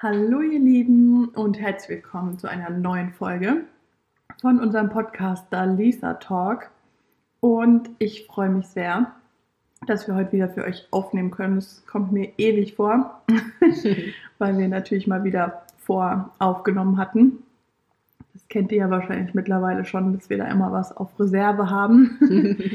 Hallo ihr Lieben und herzlich willkommen zu einer neuen Folge von unserem Podcast Da Lisa Talk. Und ich freue mich sehr, dass wir heute wieder für euch aufnehmen können. Es kommt mir ewig vor, weil wir natürlich mal wieder vor aufgenommen hatten. Das kennt ihr ja wahrscheinlich mittlerweile schon, dass wir da immer was auf Reserve haben.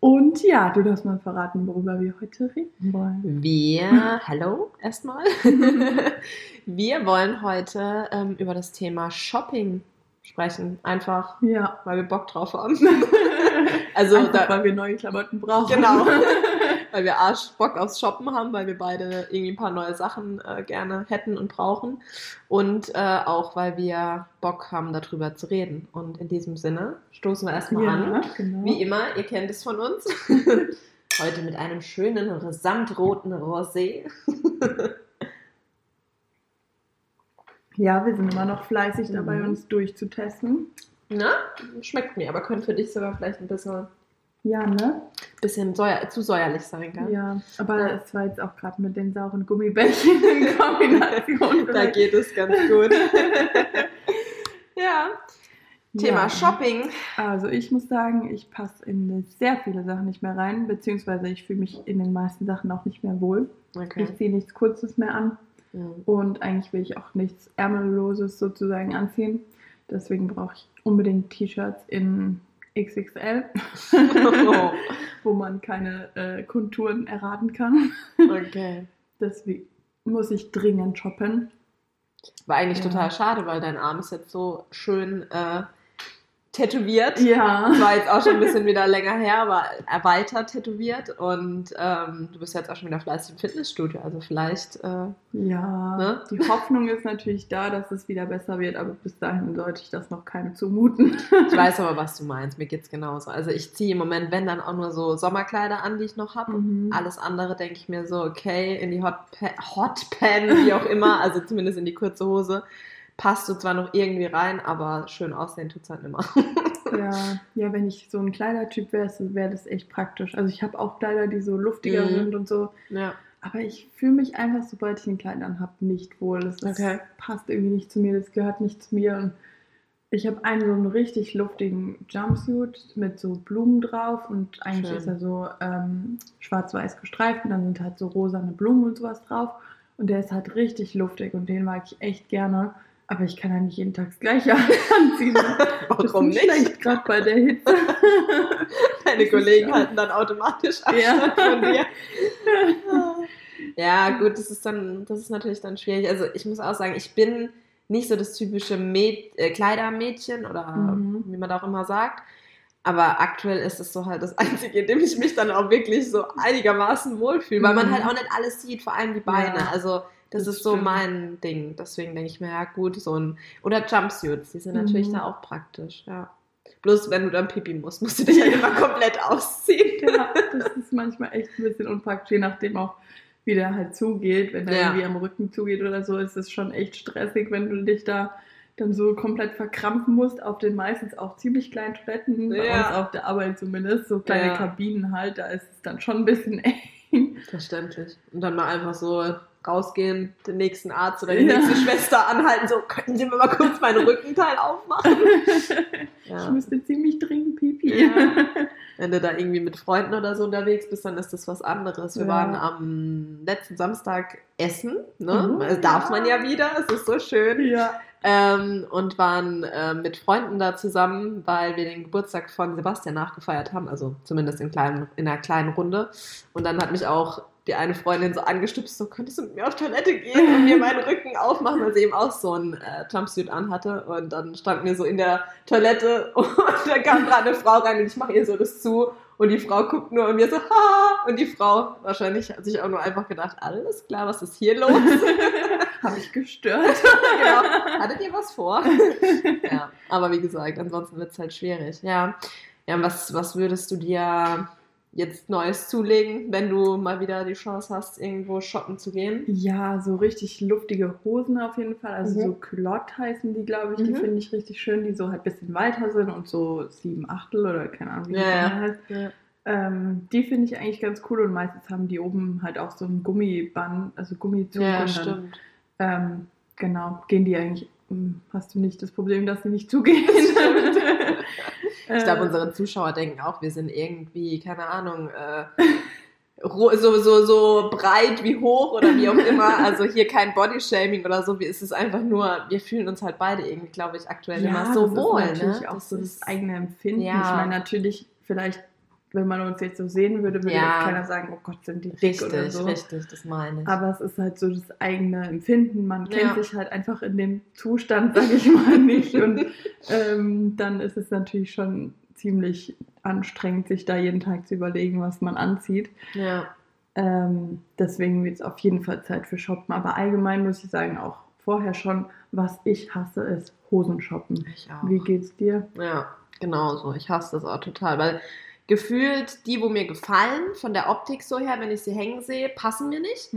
Und ja, du darfst mal verraten, worüber wir heute reden wollen. Wir, hallo erstmal. wir wollen heute ähm, über das Thema Shopping sprechen. Einfach, Ja, weil wir Bock drauf haben. also, einfach, da, weil wir neue Klamotten brauchen. genau. Weil wir Arsch Bock aufs Shoppen haben, weil wir beide irgendwie ein paar neue Sachen äh, gerne hätten und brauchen. Und äh, auch, weil wir Bock haben, darüber zu reden. Und in diesem Sinne stoßen wir erstmal Ja, an. genau. Wie immer, ihr kennt es von uns. Heute mit einem schönen samtroten Rosé. Ja, wir sind immer noch fleißig dabei, Mhm. uns durchzutesten. Na, schmeckt mir, aber könnte für dich sogar vielleicht ein bisschen, Ja, ne? bisschen säuer, zu säuerlich sein, gell? Ja, aber Ja. es war jetzt auch gerade mit den sauren Gummibärchen in Kombination. Da geht es ganz gut. ja, Thema Ja. Shopping. Also ich muss sagen, ich passe in sehr viele Sachen nicht mehr rein, beziehungsweise ich fühle mich in den meisten Sachen auch nicht mehr wohl. Okay. Ich ziehe nichts Kurzes mehr an Mhm. und eigentlich will ich auch nichts Ärmelloses sozusagen anziehen. Deswegen brauche ich unbedingt T-Shirts in XXL, Oh, wo man keine äh, Konturen erraten kann. okay. Deswegen muss ich dringend shoppen. War eigentlich Ja. total schade, weil dein Arm ist jetzt so schön äh, tätowiert. Ja. War jetzt auch schon ein bisschen wieder länger her, aber erweitert tätowiert und ähm, du bist jetzt auch schon wieder fleißig im Fitnessstudio, also vielleicht äh, Ja, Ne? die Hoffnung ist natürlich da, dass es wieder besser wird, aber bis dahin sollte ich das noch keinem zumuten. Ich weiß aber, was du meinst. Mir geht's genauso. Also ich ziehe im Moment, wenn dann auch nur so Sommerkleider an, die ich noch habe. Mhm. Alles andere denke ich mir so, okay, in die Hot Hot Pan, wie auch immer, also zumindest in die kurze Hose, passt du zwar noch irgendwie rein, aber schön aussehen tut's halt immer. Ja, ja, wenn ich so ein Kleidertyp wäre, wäre das echt praktisch. Also ich habe auch Kleider, die so luftiger Mhm. sind und so, ja. aber ich fühle mich einfach, sobald ich ein Kleid anhabe, nicht wohl. Das ist, Okay. passt irgendwie nicht zu mir, das gehört nicht zu mir. Und ich habe einen so einen richtig luftigen Jumpsuit mit so Blumen drauf und eigentlich Schön. ist er so ähm, schwarz-weiß gestreift und dann sind halt so rosane Blumen und sowas drauf. Und der ist halt richtig luftig und den mag ich echt gerne. Aber ich kann ja nicht jeden Tag das gleiche anziehen. Warum nicht? schlecht, gerade bei der Hitze. Deine Kollegen halten dann automatisch Ja. Abstand von dir. Ja, gut, das ist dann, das ist natürlich dann schwierig. Also ich muss auch sagen, ich bin nicht so das typische Mäd äh, Kleidermädchen oder Mhm. wie man da auch immer sagt. Aber aktuell ist es so halt das Einzige, in dem ich mich dann auch wirklich so einigermaßen wohlfühle, weil man Mhm. halt auch nicht alles sieht, vor allem die Beine. Ja, also das, das ist so stimmt. mein Ding. Deswegen denke ich mir, ja gut, so ein. Oder Jumpsuits, die sind natürlich Mhm. da auch praktisch, ja. Bloß wenn du dann pipi musst, musst du dich halt immer komplett ausziehen. Ja, das ist manchmal echt ein bisschen unpraktisch, je nachdem auch, wie der halt zugeht. Wenn der Ja. irgendwie am Rücken zugeht oder so, ist es schon echt stressig, wenn du dich da dann so komplett verkrampfen musst auf den meistens auch ziemlich kleinen Toiletten, bei Ja. uns auf der Arbeit zumindest, so kleine Ja. Kabinen halt, da ist es dann schon ein bisschen eng. Verständlich. Und dann mal einfach so rausgehen, den nächsten Arzt oder die Ja. nächste Schwester anhalten, so, könnten Sie mir mal kurz meinen Rückenteil aufmachen? Ich Ja. müsste ziemlich dringend pipi. Ja. Wenn du da irgendwie mit Freunden oder so unterwegs bist, dann ist das was anderes. Wir waren am letzten Samstag essen, ne? Mhm. Das darf man ja wieder, es ist so schön. ja. Ähm, und waren äh, mit Freunden da zusammen, weil wir den Geburtstag von Sebastian nachgefeiert haben, also zumindest in, kleinen, in einer kleinen Runde. Und dann hat mich auch die eine Freundin so angestupst, so könntest du mit mir auf Toilette gehen und mir meinen Rücken aufmachen, weil sie eben auch so ein äh, Jumpsuit anhatte. Und dann standen wir so in der Toilette und da kam gerade eine Frau rein und ich mache ihr so das zu. Und die Frau guckt nur und wir so, ha! Und die Frau wahrscheinlich hat sich auch nur einfach gedacht, alles klar, was ist hier los? Habe ich gestört. genau. Hattet ihr was vor? ja, aber wie gesagt, ansonsten wird es halt schwierig. Ja, ja was, was würdest du dir jetzt Neues zulegen, wenn du mal wieder die Chance hast, irgendwo shoppen zu gehen? Ja, so richtig luftige Hosen auf jeden Fall. Also Mhm. so Culotte heißen die, glaube ich. Die Mhm. finde ich richtig schön, die so halt ein bisschen weiter sind und so sieben Achtel oder keine Ahnung, wie Ja, die ja. heißt. Ja. Ähm, die finde ich eigentlich ganz cool und meistens haben die oben halt auch so ein Gummiband, also Gummizug Ja, und dann stimmt. ähm, genau, gehen die eigentlich, hm, hast du nicht das Problem, dass sie nicht zugehen? ich glaube, unsere Zuschauer denken auch, wir sind irgendwie, keine Ahnung, äh, so, so, so breit wie hoch oder wie auch immer. Also hier kein Bodyshaming oder so. Wie ist es einfach nur, wir fühlen uns halt beide irgendwie, glaube ich, aktuell ja, immer so das wohl. Ist natürlich ne? auch das so das eigene Empfinden. Ja. Ich meine, natürlich, vielleicht, wenn man uns jetzt so sehen würde, würde Ja. jetzt keiner sagen, oh Gott, sind die dick oder Richtig, so. richtig, das meine ich. Aber es ist halt so das eigene Empfinden. Man kennt Ja. sich halt einfach in dem Zustand, sage ich mal, nicht. Und ähm, dann ist es natürlich schon ziemlich anstrengend, sich da jeden Tag zu überlegen, was man anzieht. ja. Ähm, deswegen wird es auf jeden Fall Zeit für Shoppen. Aber allgemein muss ich sagen, auch vorher schon, was ich hasse, ist Hosenshoppen. Ich auch. Wie geht's dir? Ja, genau so. Ich hasse das auch total, weil gefühlt die, wo mir gefallen, von der Optik so her, wenn ich sie hängen sehe, passen mir nicht.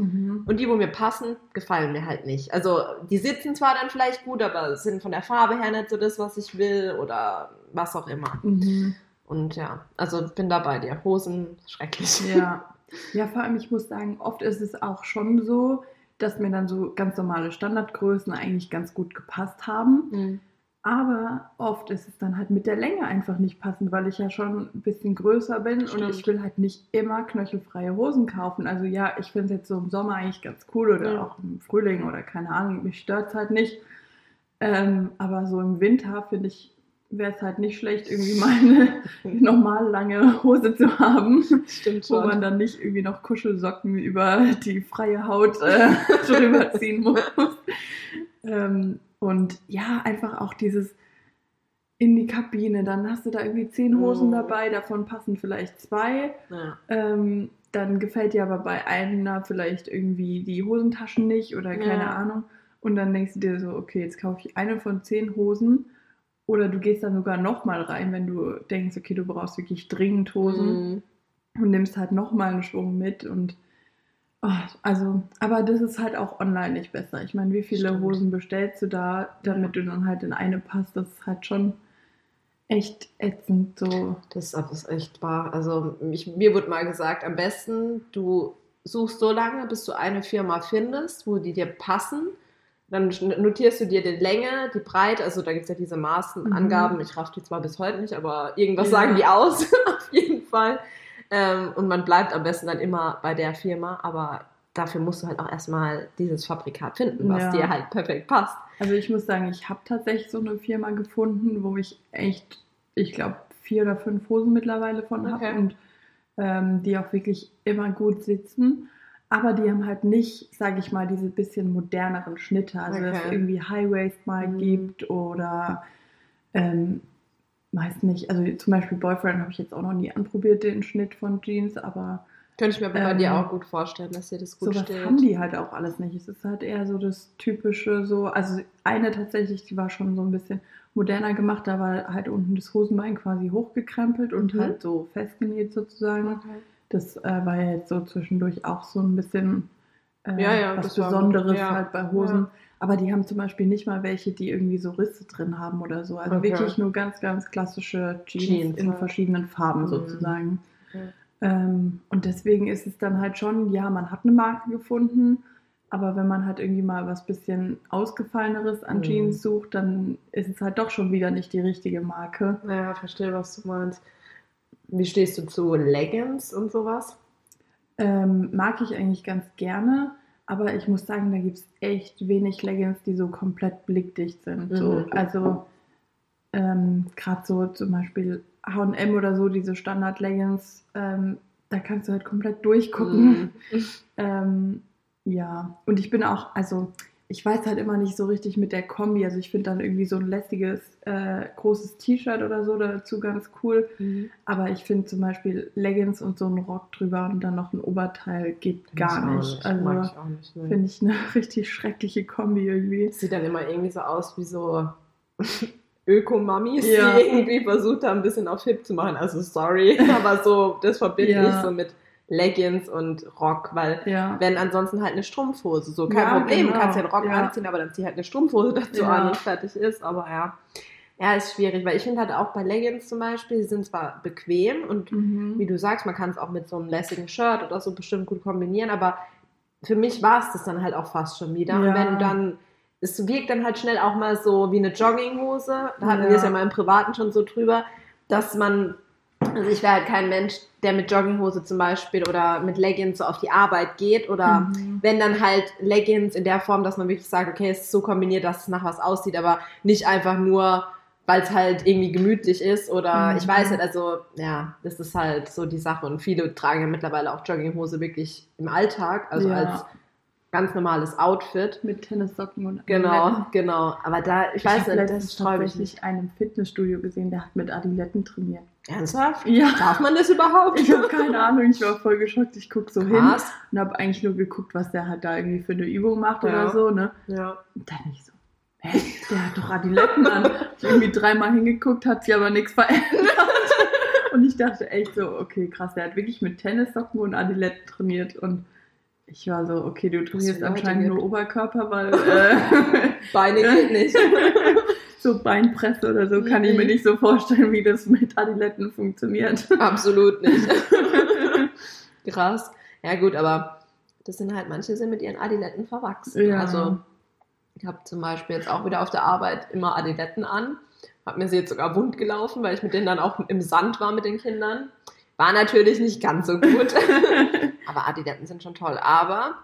Und die, wo mir passen, gefallen mir halt nicht. Also die sitzen zwar dann vielleicht gut, aber sind von der Farbe her nicht so das, was ich will oder was auch immer. Mhm. Und ja, also bin da bei dir. Hosen, schrecklich. Ja. ja, vor allem, ich muss sagen, oft ist es auch schon so, dass mir dann so ganz normale Standardgrößen eigentlich ganz gut gepasst haben. Mhm. Aber oft ist es dann halt mit der Länge einfach nicht passend, weil ich ja schon ein bisschen größer bin und Stimmt. ich will halt nicht immer knöchelfreie Hosen kaufen. Also ja, ich finde es jetzt so im Sommer eigentlich ganz cool oder Ja. auch im Frühling oder keine Ahnung, mich stört es halt nicht. Ähm, aber so im Winter finde ich, wäre es halt nicht schlecht, irgendwie mal eine normal lange Hose zu haben, Stimmt wo man dann nicht irgendwie noch Kuschelsocken über die freie Haut äh, drüber ziehen muss. Ähm, und ja, einfach auch dieses in die Kabine, dann hast du da irgendwie zehn Hosen Mhm. dabei, davon passen vielleicht zwei. Ja. Ähm, dann gefällt dir aber bei einer vielleicht irgendwie die Hosentaschen nicht oder keine Ja. Ahnung. Und dann denkst du dir so, okay, jetzt kaufe ich eine von zehn Hosen. Oder du gehst dann sogar nochmal rein, wenn du denkst, okay, du brauchst wirklich dringend Hosen Mhm. und nimmst halt nochmal einen Schwung mit und oh, also, aber das ist halt auch online nicht besser. Ich meine, wie viele Stimmt. Hosen bestellst du da, damit du dann halt in eine passt? Das ist halt schon echt ätzend so. Das ist echt wahr. Also ich, mir wurde mal gesagt, am besten du suchst so lange, bis du eine Firma findest, wo die dir passen. Dann notierst du dir die Länge, die Breite, also da gibt es ja diese Maßen, Mhm. Ich raff die zwar bis heute nicht, aber irgendwas Ja. sagen die aus, auf jeden Fall. Ähm, und man bleibt am besten dann immer bei der Firma, aber dafür musst du halt auch erstmal dieses Fabrikat finden, was Ja. dir halt perfekt passt. Also ich muss sagen, ich habe tatsächlich so eine Firma gefunden, wo ich echt, ich glaube, vier oder fünf Hosen mittlerweile von habe Okay. und ähm, die auch wirklich immer gut sitzen. Aber die haben halt nicht, sage ich mal, diese bisschen moderneren Schnitte. Also dass es Okay. irgendwie High Waist mal Mhm. gibt oder ähm, meist nicht. Also zum Beispiel Boyfriend habe ich jetzt auch noch nie anprobiert, den Schnitt von Jeans, aber Könnte ich mir bei Ähm, dir auch gut vorstellen, dass dir das gut sowas steht. haben die halt auch alles nicht. Es ist halt eher so das typische, so, also eine tatsächlich, die war schon so ein bisschen moderner gemacht, da war halt unten das Hosenbein quasi hochgekrempelt und Mhm. halt so festgenäht sozusagen. Okay. Das äh, war ja jetzt so zwischendurch auch so ein bisschen äh, Ja, ja, was das war- Besonderes ja, halt bei Hosen. Aber die haben zum Beispiel nicht mal welche, die irgendwie so Risse drin haben oder so. Also Okay. wirklich nur ganz, ganz klassische Jeans, Jeans, in ja. verschiedenen Farben Mhm. sozusagen. Ja. Ähm, und deswegen ist es dann halt schon, ja, man hat eine Marke gefunden, aber wenn man halt irgendwie mal was bisschen ausgefalleneres an Mhm. Jeans sucht, dann ist es halt doch schon wieder nicht die richtige Marke. Ja, verstehe, was du meinst. Wie stehst du zu Leggings und sowas? Ähm, mag ich eigentlich ganz gerne, aber ich muss sagen, da gibt es echt wenig Leggings, die so komplett blickdicht sind. So, Mhm. also ähm, gerade so zum Beispiel HM oder so, diese Standard-Leggings, ähm, da kannst du halt komplett durchgucken. Mhm. Ähm, ja, und ich bin auch, also ich weiß halt immer nicht so richtig mit der Kombi. Also ich finde dann irgendwie so ein lässiges, äh, großes T-Shirt oder so dazu ganz cool. Mhm. Aber ich finde zum Beispiel Leggings und so einen Rock drüber und dann noch ein Oberteil geht gar Mag ich nicht. nicht. Also ne. finde ich eine richtig schreckliche Kombi irgendwie. Sieht dann immer irgendwie so aus wie so Ökomamis, Ja. die irgendwie versucht haben, ein bisschen auf hip zu machen. Also sorry, aber so, das verbinde Ja. ich so mit Leggings und Rock, weil Ja. wenn ansonsten halt eine Strumpfhose, so kein Ja, Problem, genau. du kannst ja einen Rock Ja. anziehen, aber dann zieh halt eine Strumpfhose dazu an und fertig ist, aber ja. Ja, ist schwierig, weil ich finde halt auch bei Leggings zum Beispiel, die sind zwar bequem und Mhm. wie du sagst, man kann es auch mit so einem lässigen Shirt oder so bestimmt gut kombinieren, aber für mich war es das dann halt auch fast schon wieder. Und wenn du dann, es wirkt dann halt schnell auch mal so wie eine Jogginghose. Da hatten Ja. wir es ja mal im Privaten schon so drüber, dass man, also ich wäre halt kein Mensch, der mit Jogginghose zum Beispiel oder mit Leggings so auf die Arbeit geht oder Mhm. wenn dann halt Leggings in der Form, dass man wirklich sagt, okay, es ist so kombiniert, dass es nach was aussieht, aber nicht einfach nur, weil es halt irgendwie gemütlich ist oder Mhm. ich weiß nicht, also ja, das ist halt so die Sache und viele tragen ja mittlerweile auch Jogginghose wirklich im Alltag, also Ja. als ganz normales Outfit. Mit Tennissocken und Genau, Adiletten. genau. Aber da, ich Ich weiß habe nicht, das sträube ich tatsächlich nicht. einen im Fitnessstudio gesehen, der hat mit Adiletten trainiert. Ernsthaft? Ja. Darf man das überhaupt? Ich habe keine Ahnung, ich war voll geschockt. Ich guck so hin Krass. und habe eigentlich nur geguckt, was der halt da irgendwie für eine Übung macht Ja. oder so, ne? Ja. Und dann nicht so, hä, der hat doch Adiletten an. Ich hab irgendwie dreimal hingeguckt, hat sich aber nichts verändert. Und ich dachte echt so, okay, krass, der hat wirklich mit Tennissocken und Adiletten trainiert und ich war so, okay, du trainierst anscheinend nur Oberkörper, weil äh, Beine geht nicht. so Beinpresse oder so kann ich mir Mhm. nicht so vorstellen, wie das mit Adiletten funktioniert. Absolut nicht. Krass. Ja gut, aber das sind halt, manche sind mit ihren Adiletten verwachsen. Ja. Also ich habe zum Beispiel jetzt auch wieder auf der Arbeit immer Adiletten an. Hab mir sie jetzt sogar wund gelaufen, weil ich mit denen dann auch im Sand war mit den Kindern. War natürlich nicht ganz so gut. aber Adiletten sind schon toll. Aber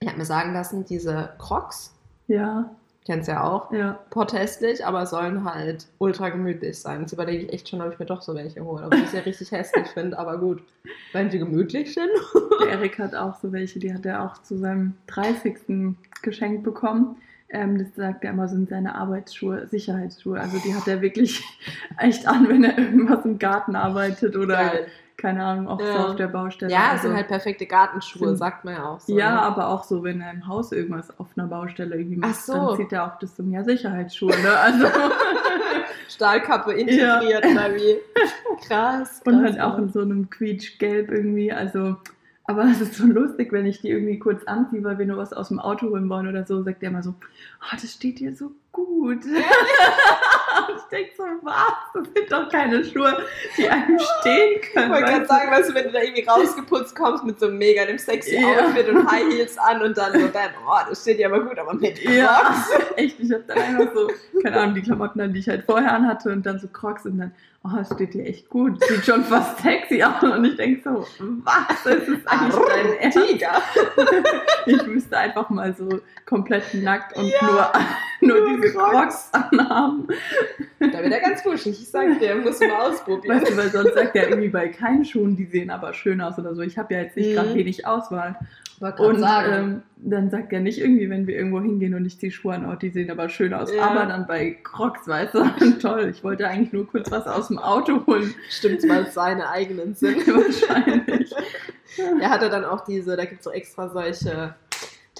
ich habe mir sagen lassen, diese Crocs, ja, kennst ja auch, ja. potestlich, aber sollen halt ultra gemütlich sein. Jetzt überlege ich echt schon, ob ich mir doch so welche hole. Ob ich sie richtig hässlich finde, aber gut. Wenn sie gemütlich sind. Der Erik hat auch so welche, die hat er auch zu seinem 30. geschenkt bekommen. Ähm, das sagt er immer, sind seine Arbeitsschuhe, Sicherheitsschuhe. Also die hat er wirklich echt an, wenn er irgendwas im Garten arbeitet oder Geil. Keine Ahnung, auch so Ja. auf der Baustelle. Ja, es also, sind halt perfekte Gartenschuhe, sind- sagt man ja auch so. ja, ne? aber auch so, wenn er im Haus irgendwas auf einer Baustelle irgendwie macht, Ach so. dann zieht er auch das so, ja, Sicherheitsschuhe, ne? Also, Stahlkappe integriert oder wie. Krass. und krass, halt auch ja. in so einem quietschgelb irgendwie, also, aber es ist so lustig, wenn ich die irgendwie kurz anziehe, weil wir nur was aus dem Auto holen wollen oder so, sagt er immer so, oh, das steht dir so gut. und ich denke so, was? Das sind doch keine Schuhe, die einem stehen Ich können. wollte gerade sagen, weißt du, wenn du da irgendwie rausgeputzt kommst mit so einem mega dem sexy Ja. Outfit und High Heels an und dann so, dann, oh, das steht dir aber gut, aber mit Crocs. Ja, echt. Ich habe dann einfach so, keine Ahnung, die Klamotten an, die ich halt vorher anhatte und dann so Crocs und dann, oh, das steht dir echt gut. Sieht schon fast sexy aus. Und ich denke so, was? Das ist eigentlich dein Ernst? Tiger. Ich müsste einfach mal so komplett nackt und Ja, nur, nur nur diese Crocs. Anhaben. Da wird er ganz wuschig. Ich sag dir, musst du mal ausprobieren. Weißt du, weil sonst sagt er irgendwie bei keinen Schuhen, die sehen aber schön aus oder so. Ich habe ja jetzt nicht Mhm. gerade wenig Auswahl. Wollte Und sagen. ähm, dann sagt er nicht irgendwie, wenn wir irgendwo hingehen und ich ziehe Schuhe an, oh, die sehen aber schön aus. Ja. Aber dann bei Crocs, weißt du, toll. Ich wollte eigentlich nur kurz was aus dem Auto holen. Stimmt, weil es seine eigenen sind. Wahrscheinlich. Er hatte dann auch diese, da gibt es so extra solche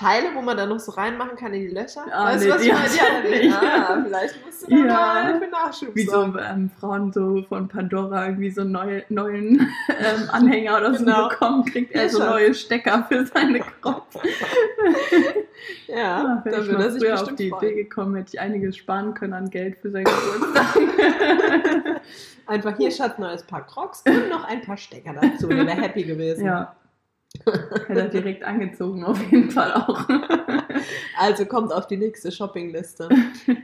Teile, wo man dann noch so reinmachen kann in die Löcher. Ah, weißt nee, du, was die ich meine? nicht. Ah, vielleicht musst du dann Ja. mal für Nachschub Wie so ähm, Frauen so von Pandora irgendwie so neue, neuen ähm, Anhänger oder so Genau. bekommen, kriegt er Ja, so Schatz. neue Stecker für seine Crocs. Ja, Ah, Wäre da ich würde er sich früher auf die freuen. Idee gekommen, hätte ich einiges sparen können an Geld für seinen Geburtstag. Einfach hier, Schatz, neues Paar Crocs und noch ein paar Stecker dazu. Wäre happy gewesen. ja. Hätte er direkt angezogen, auf jeden Fall auch. Also kommt auf die nächste Shoppingliste.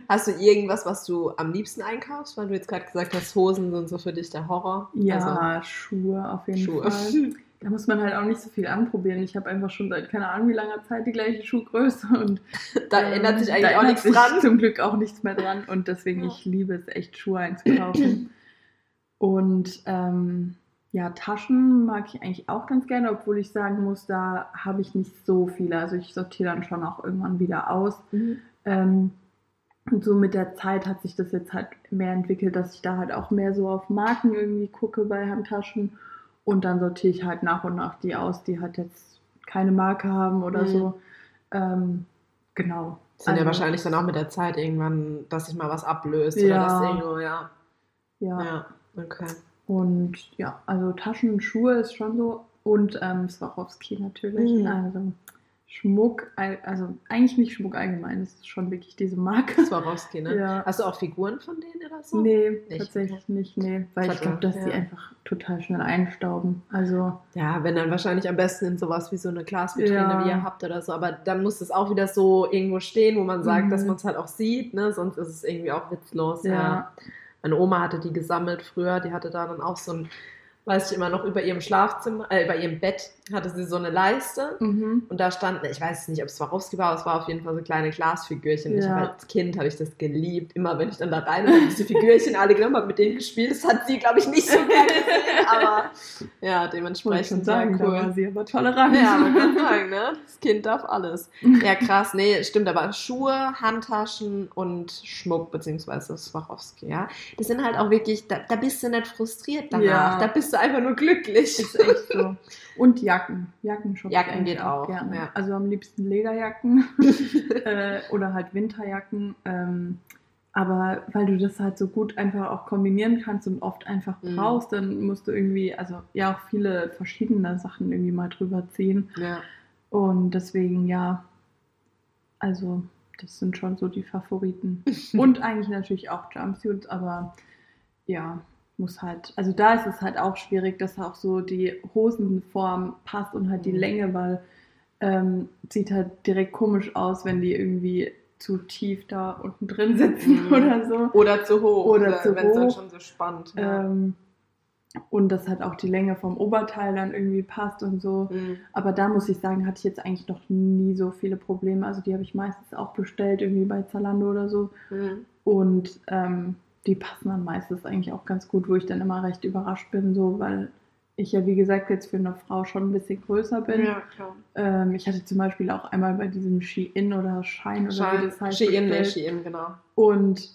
Hast du irgendwas, was du am liebsten einkaufst? Weil du jetzt gerade gesagt hast, Hosen sind so für dich der Horror. Ja, Also, Schuhe auf jeden Schuhe. Fall. Da muss man halt auch nicht so viel anprobieren. Ich habe einfach schon seit keine Ahnung wie langer Zeit die gleiche Schuhgröße und Da ähm, ändert sich eigentlich auch ändert nichts sich dran. Zum Glück auch nichts mehr dran und deswegen Ja. ich liebe es echt Schuhe einzukaufen. und ähm, ja, Taschen mag ich eigentlich auch ganz gerne, obwohl ich sagen muss, da habe ich nicht so viele. Also ich sortiere dann schon auch irgendwann wieder aus. Mhm. Ähm, und so mit der Zeit hat sich das jetzt halt mehr entwickelt, dass ich da halt auch mehr so auf Marken irgendwie gucke bei Handtaschen. Und dann sortiere ich halt nach und nach die aus, die halt jetzt keine Marke haben oder Mhm. so. Ähm, genau. Sind ja Also, wahrscheinlich dann auch mit der Zeit irgendwann, dass sich mal was ablöst Ja. oder das irgendwo, ja. Ja. Ja, okay. Und ja, also Taschen und Schuhe ist schon so. Und ähm, Swarovski natürlich. Mhm. Also Schmuck, also eigentlich nicht Schmuck allgemein, es ist schon wirklich diese Marke. Swarovski, ne? Ja. Hast du auch Figuren von denen oder so? Nee, Nicht, tatsächlich nicht, nee. Weil ich Schade, glaube, dass die ja. einfach total schnell einstauben. Also, Ja, wenn dann wahrscheinlich am besten in sowas wie so eine Glasvitrine, Ja. wie ihr habt oder so. Aber dann muss es auch wieder so irgendwo stehen, wo man sagt, Mhm. dass man es halt auch sieht, ne? Sonst ist es irgendwie auch witzlos. Ja. ja. Meine Oma hatte die gesammelt früher, die hatte da dann auch so ein, weiß ich immer noch, über ihrem Schlafzimmer, äh, über ihrem Bett hatte sie so eine Leiste. Mhm. Und da standen, ich weiß nicht, ob es Swarovski war, aber es war auf jeden Fall so kleine Glasfigürchen. Ich Ja. hab als Kind habe ich das geliebt. Immer wenn ich dann da rein und hab diese Figürchen alle genommen habe, mit denen gespielt. Das hat sie, glaube ich, nicht so gerne gesehen. Aber ja, ich dementsprechend sagen, ja, da cool. war sie aber tolerant. Ja, man kann sagen, ne? Das Kind darf alles. Ja, krass. Nee, stimmt, aber Schuhe, Handtaschen und Schmuck, beziehungsweise Swarovski, ja. Das sind halt auch wirklich, da, da bist du nicht frustriert danach. Ja. Da bist du einfach nur glücklich. Ist echt so. Und Jacken. Jacken Jacken geht auch, gerne. ja. Also am liebsten Lederjacken äh, oder halt Winterjacken. Ähm, aber weil du das halt so gut einfach auch kombinieren kannst und oft einfach Mhm. brauchst, dann musst du irgendwie, also ja auch viele verschiedene Sachen irgendwie mal drüber ziehen. ja. Und deswegen ja, also das sind schon so die Favoriten. Und eigentlich natürlich auch Jumpsuits, aber ja, muss halt, also da ist es halt auch schwierig, dass auch so die Hosenform passt und halt die Mhm. Länge, weil ähm, sieht halt direkt komisch aus, wenn die irgendwie zu tief da unten drin sitzen Mhm. oder so. Oder zu hoch, Oder zu wenn es dann hoch. schon so spannt. Ja. Ähm, und dass halt auch die Länge vom Oberteil dann irgendwie passt und so. Mhm. Aber da muss ich sagen, hatte ich jetzt eigentlich noch nie so viele Probleme. Also die habe ich meistens auch bestellt, irgendwie bei Zalando oder so. Mhm. Und ähm, die passen dann meistens eigentlich auch ganz gut, wo ich dann immer recht überrascht bin, so weil ich ja wie gesagt jetzt für eine Frau schon ein bisschen größer bin. Ja, klar. Ähm, ich hatte zum Beispiel auch einmal bei diesem Shein oder Shine oder wie Schein, das heißt Shein, bestellt. Shein, genau. Und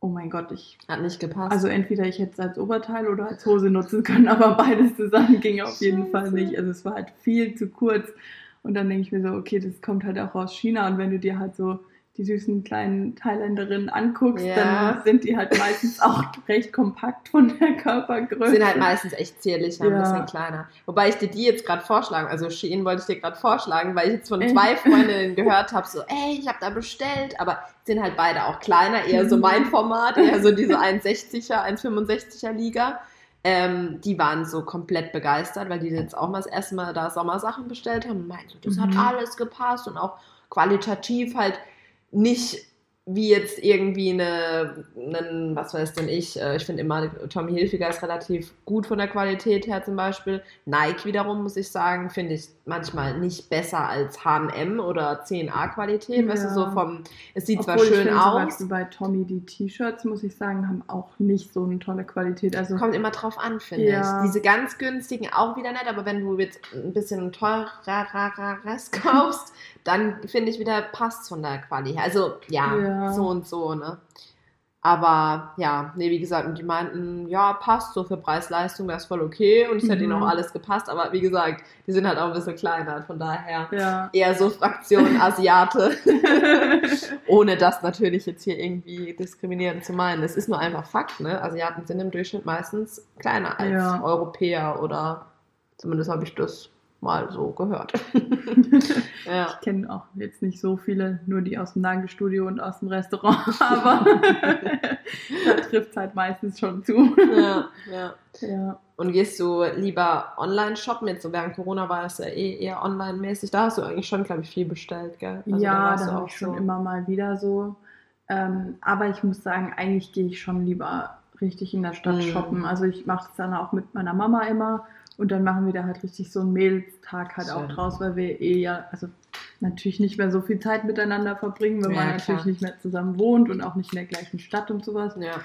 oh mein Gott, ich Hat nicht gepasst. also entweder ich hätte es als Oberteil oder als Hose nutzen können, aber beides zusammen ging auf jeden Scheiße. Fall nicht. Also es war halt viel zu kurz. Und dann denke ich mir so, okay, das kommt halt auch aus China. Und wenn du dir halt so die süßen kleinen Thailänderinnen anguckst, Ja. dann sind die halt meistens auch recht kompakt von der Körpergröße. sind halt meistens echt zierlicher, ein Ja. bisschen kleiner. Wobei ich dir die jetzt gerade vorschlagen, also Shein wollte ich dir gerade vorschlagen, weil ich jetzt von zwei Freundinnen gehört habe, so, ey, ich habe da bestellt, aber sind halt beide auch kleiner, eher so Mhm. mein Format, eher so diese 1,60er, 1,65er Liga. Ähm, die waren so komplett begeistert, weil die jetzt auch mal das erste Mal da Sommersachen bestellt haben und meinten, das Mhm. hat alles gepasst und auch qualitativ halt nicht wie jetzt irgendwie eine, einen, was weiß denn ich, äh, ich finde immer, Tommy Hilfiger ist relativ gut von der Qualität her zum Beispiel. Nike wiederum, muss ich sagen, finde ich manchmal nicht besser als H&M oder 10A Qualität, weißt du, Ja. so vom, es sieht zwar Obwohl ich schön finde, Zum aus, Beispiel bei Tommy die T-Shirts, muss ich sagen, haben auch nicht so eine tolle Qualität. Also kommt immer drauf an, finde Ja. ich. Diese ganz günstigen auch wieder nett, aber wenn du jetzt ein bisschen teureres kaufst, dann finde ich wieder passt von der Quali her. Also ja, Ja. so und so, ne? Aber ja, nee, wie gesagt, und die meinten, ja, passt so für Preis-Leistung, das ist voll okay und es hätte ihnen Mhm. auch alles gepasst, aber wie gesagt, die sind halt auch ein bisschen kleiner, von daher ja. eher so Fraktion Asiate, ohne das natürlich jetzt hier irgendwie diskriminierend zu meinen. Es ist nur einfach Fakt, ne? Asiaten sind im Durchschnitt meistens kleiner als Ja. Europäer oder zumindest habe ich das mal so gehört. ja. Ich kenne auch jetzt nicht so viele, nur die aus dem Nagelstudio und aus dem Restaurant, aber da trifft es halt meistens schon zu. ja, ja. Ja. Und gehst du lieber online shoppen? Jetzt so während Corona war es ja eh eher online-mäßig. Da hast du eigentlich schon, glaube ich, viel bestellt, gell? Also ja, da du habe auch ich schon so- immer mal wieder so. Ähm, aber ich muss sagen, eigentlich gehe ich schon lieber richtig in der Stadt Mhm. shoppen. Also ich mache es dann auch mit meiner Mama immer und dann machen wir da halt richtig so einen Mädelstag halt auch Schön. draus, weil wir eh ja, also natürlich nicht mehr so viel Zeit miteinander verbringen, wenn Ja, man klar. natürlich nicht mehr zusammen wohnt und auch nicht in der gleichen Stadt und sowas. Ja,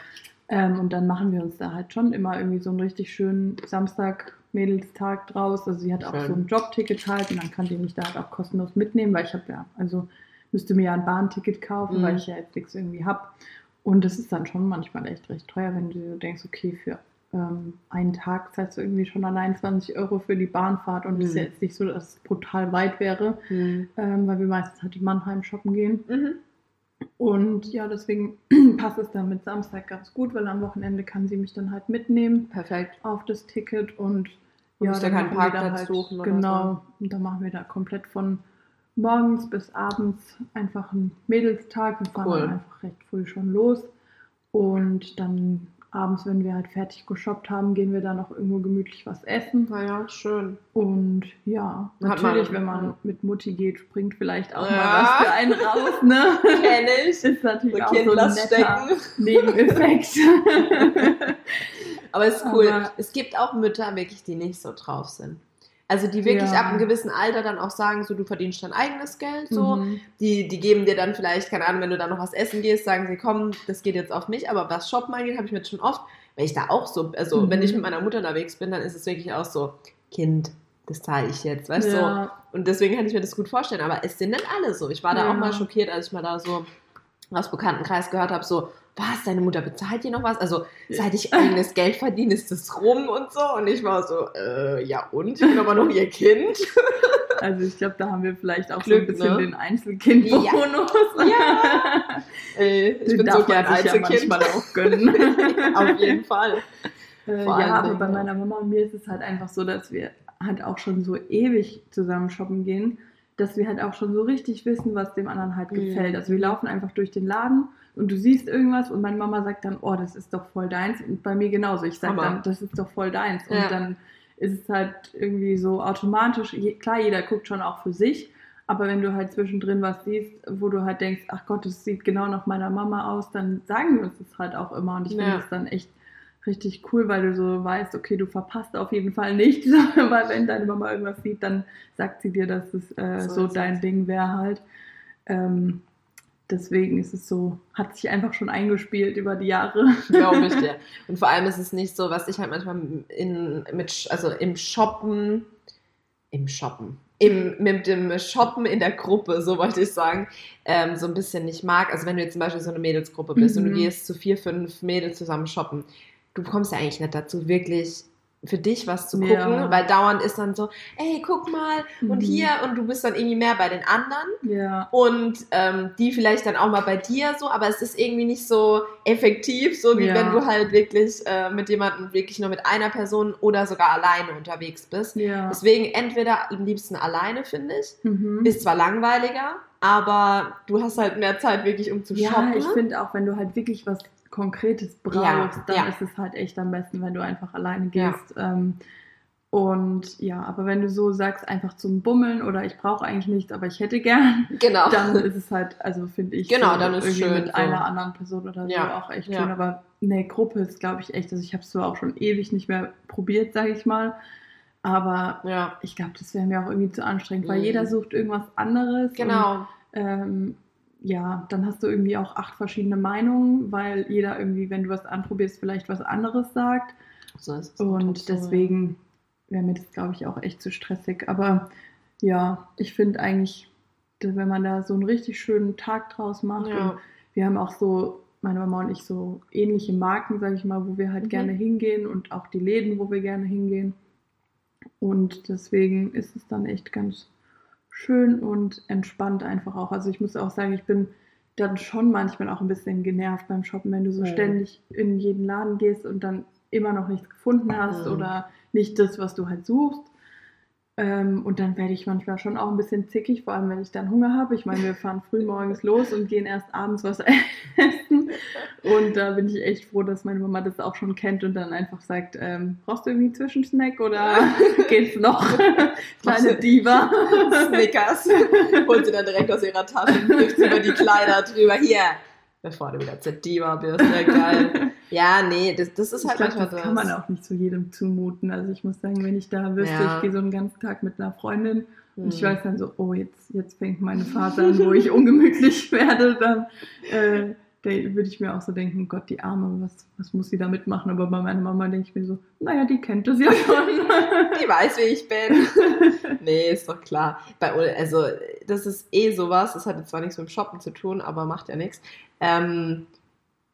Ähm, und dann machen wir uns da halt schon immer irgendwie so einen richtig schönen Samstag-Mädelstag draus. Also sie hat auch Schön. so ein Jobticket halt und dann kann die mich da halt auch kostenlos mitnehmen, weil ich habe ja, also müsste mir ja ein Bahnticket kaufen, Mhm. weil ich ja jetzt nichts irgendwie habe. Und das ist dann schon manchmal echt recht teuer, wenn du denkst, okay, für ähm, einen Tag zahlst du irgendwie schon allein 20 Euro für die Bahnfahrt und es ist Mhm. ja jetzt nicht so, dass es brutal weit wäre, hm. ähm, weil wir meistens halt in Mannheim shoppen gehen. mhm. Und ja, deswegen passt es dann mit Samstag ganz gut, weil am Wochenende kann sie mich dann halt mitnehmen perfekt. auf das Ticket und Du ja, musst dann keinen Parkplatz suchen oder Genau, und dann machen wir da komplett von morgens bis abends einfach ein Mädelstag. Wir fahren Cool. dann einfach recht früh schon los. Und dann abends, wenn wir halt fertig geshoppt haben, gehen wir dann noch irgendwo gemütlich was essen. Naja, schön. Und ja, Hat natürlich, man- wenn man mit Mutti geht, springt vielleicht auch Ja. mal was für einen raus, ne? Kenn ich. Ist natürlich So auch so ein netter. Nebeneffekt. Aber es ist cool. Aber- es gibt auch Mütter wirklich, die nicht so drauf sind. Also die wirklich Ja. ab einem gewissen Alter dann auch sagen, so du verdienst dein eigenes Geld, so. Mhm. Die, die geben dir dann vielleicht, keine Ahnung, wenn du dann noch was essen gehst, sagen sie, komm, das geht jetzt auf mich, aber was Shoppen angeht, habe ich mir schon oft, weil ich da auch so, also Mhm. wenn ich mit meiner Mutter unterwegs bin, dann ist es wirklich auch so, Kind, das zahle ich jetzt, weißt du? ja. Und deswegen kann ich mir das gut vorstellen, aber es sind nicht alle so. Ich war da Ja. auch mal schockiert, als ich mal da so aus Bekanntenkreis gehört habe, so, was, deine Mutter bezahlt dir noch was? Also, seit ich eigenes Geld verdiene, ist das rum und so. Und ich war so, äh, ja und? Ich bin aber noch ihr Kind. Also ich glaube, da haben wir vielleicht auch Glück, so ein bisschen ne? den Einzelkind-Bonus. Ja. Ey, ich Den bin so gern ja Einzelkind. manchmal auch gönnen. Auf jeden Fall. Äh, ja, aber bei ja. meiner Mama und mir ist es halt einfach so, dass wir halt auch schon so ewig zusammen shoppen gehen, dass wir halt auch schon so richtig wissen, was dem anderen halt Mhm. gefällt. Also wir laufen einfach durch den Laden und du siehst irgendwas und meine Mama sagt dann, oh, das ist doch voll deins. Und bei mir genauso. Ich sage dann, das ist doch voll deins. Und Ja. dann ist es halt irgendwie so automatisch, je, klar, jeder guckt schon auch für sich, aber wenn du halt zwischendrin was siehst, wo du halt denkst, ach Gott, das sieht genau nach meiner Mama aus, dann sagen wir uns das halt auch immer. Und ich Ja. finde es dann echt richtig cool, weil du so weißt, okay, du verpasst auf jeden Fall nichts, weil wenn deine Mama irgendwas sieht, dann sagt sie dir, dass es äh, So so, dein. Ding wäre halt. Ähm, deswegen ist es so, hat sich einfach schon eingespielt über die Jahre. Glaube ich dir. Und vor allem ist es nicht so, was ich halt manchmal in, mit, also im Shoppen, im Shoppen, im, mit dem Shoppen in der Gruppe, so wollte ich sagen, ähm, so ein bisschen nicht mag. Also wenn du jetzt zum Beispiel so eine Mädelsgruppe bist und du Mhm. gehst zu vier, fünf Mädels zusammen shoppen, du kommst ja eigentlich nicht dazu, wirklich für dich was zu gucken, Ja. weil dauernd ist dann so, ey, guck mal und Mhm. hier und du bist dann irgendwie mehr bei den anderen Ja. und ähm, die vielleicht dann auch mal bei dir so, aber es ist irgendwie nicht so effektiv, so wie Ja. wenn du halt wirklich äh, mit jemandem, wirklich nur mit einer Person oder sogar alleine unterwegs bist. Ja. Deswegen entweder am liebsten alleine, finde ich. Mhm. Ist zwar langweiliger, aber du hast halt mehr Zeit wirklich um zu Ja, shoppen. ich finde auch, wenn du halt wirklich was Konkretes brauchst, Ja, dann ja. ist es halt echt am besten, wenn du einfach alleine Ja. gehst. Ähm, und ja, aber wenn du so sagst, einfach zum Bummeln oder ich brauche eigentlich nichts, aber ich hätte gern, genau. dann ist es halt, also finde ich, Genau, so dann ist schön mit so. einer anderen Person oder so Ja, auch echt ja. schön. Aber eine Gruppe ist, glaube ich, echt, also ich habe es zwar auch schon ewig nicht mehr probiert, sage ich mal, aber ja, ich glaube, das wäre mir auch irgendwie zu anstrengend, weil Mhm. jeder sucht irgendwas anderes. Und genau. ähm, ja, dann hast du irgendwie auch acht verschiedene Meinungen, weil jeder irgendwie, wenn du was anprobierst, vielleicht was anderes sagt. So ist Und so, deswegen wäre mir das, glaube ich, auch echt zu stressig. Aber ja, ich finde eigentlich, wenn man da so einen richtig schönen Tag draus macht, Ja. wir haben auch so, meine Mama und ich, so ähnliche Marken, sage ich mal, wo wir halt Mhm. gerne hingehen und auch die Läden, wo wir gerne hingehen. Und deswegen ist es dann echt ganz schön und entspannt einfach auch. Also ich muss auch sagen, ich bin dann schon manchmal auch ein bisschen genervt beim Shoppen, wenn du so Mhm. ständig in jeden Laden gehst und dann immer noch nichts gefunden hast Mhm. oder nicht das, was du halt suchst. Ähm, und dann werde ich manchmal schon auch ein bisschen zickig, vor allem wenn ich dann Hunger habe. Ich meine, wir fahren früh morgens los und gehen erst abends was essen. Und da bin ich echt froh, dass meine Mama das auch schon kennt und dann einfach sagt, ähm, brauchst du irgendwie einen Zwischensnack oder geht's noch? Kleine Diva. Snickers. Holt sie dann direkt aus ihrer Tasche und wirft sie über die Kleider drüber. Hier, bevor du wieder zur Diva bist. Ja, geil. Ja, nee, das, das ist Ich halt glaube, manchmal das so. kann man auch nicht so jedem zumuten. Also ich muss sagen, wenn ich da wüsste, Ja. ich gehe so einen ganzen Tag mit einer Freundin und ich Hm. weiß dann so, oh, jetzt, jetzt fängt meine Phase an, wo ich ungemütlich werde, dann äh, da würde ich mir auch so denken, Gott, die Arme, was, was muss sie da mitmachen? Aber bei meiner Mama denke ich mir so, naja, die kennt das ja schon. Die weiß, wie ich bin. nee, ist doch klar. Bei, also, das ist eh sowas. Das hat jetzt zwar nichts mit dem Shoppen zu tun, aber macht ja nichts. Ähm,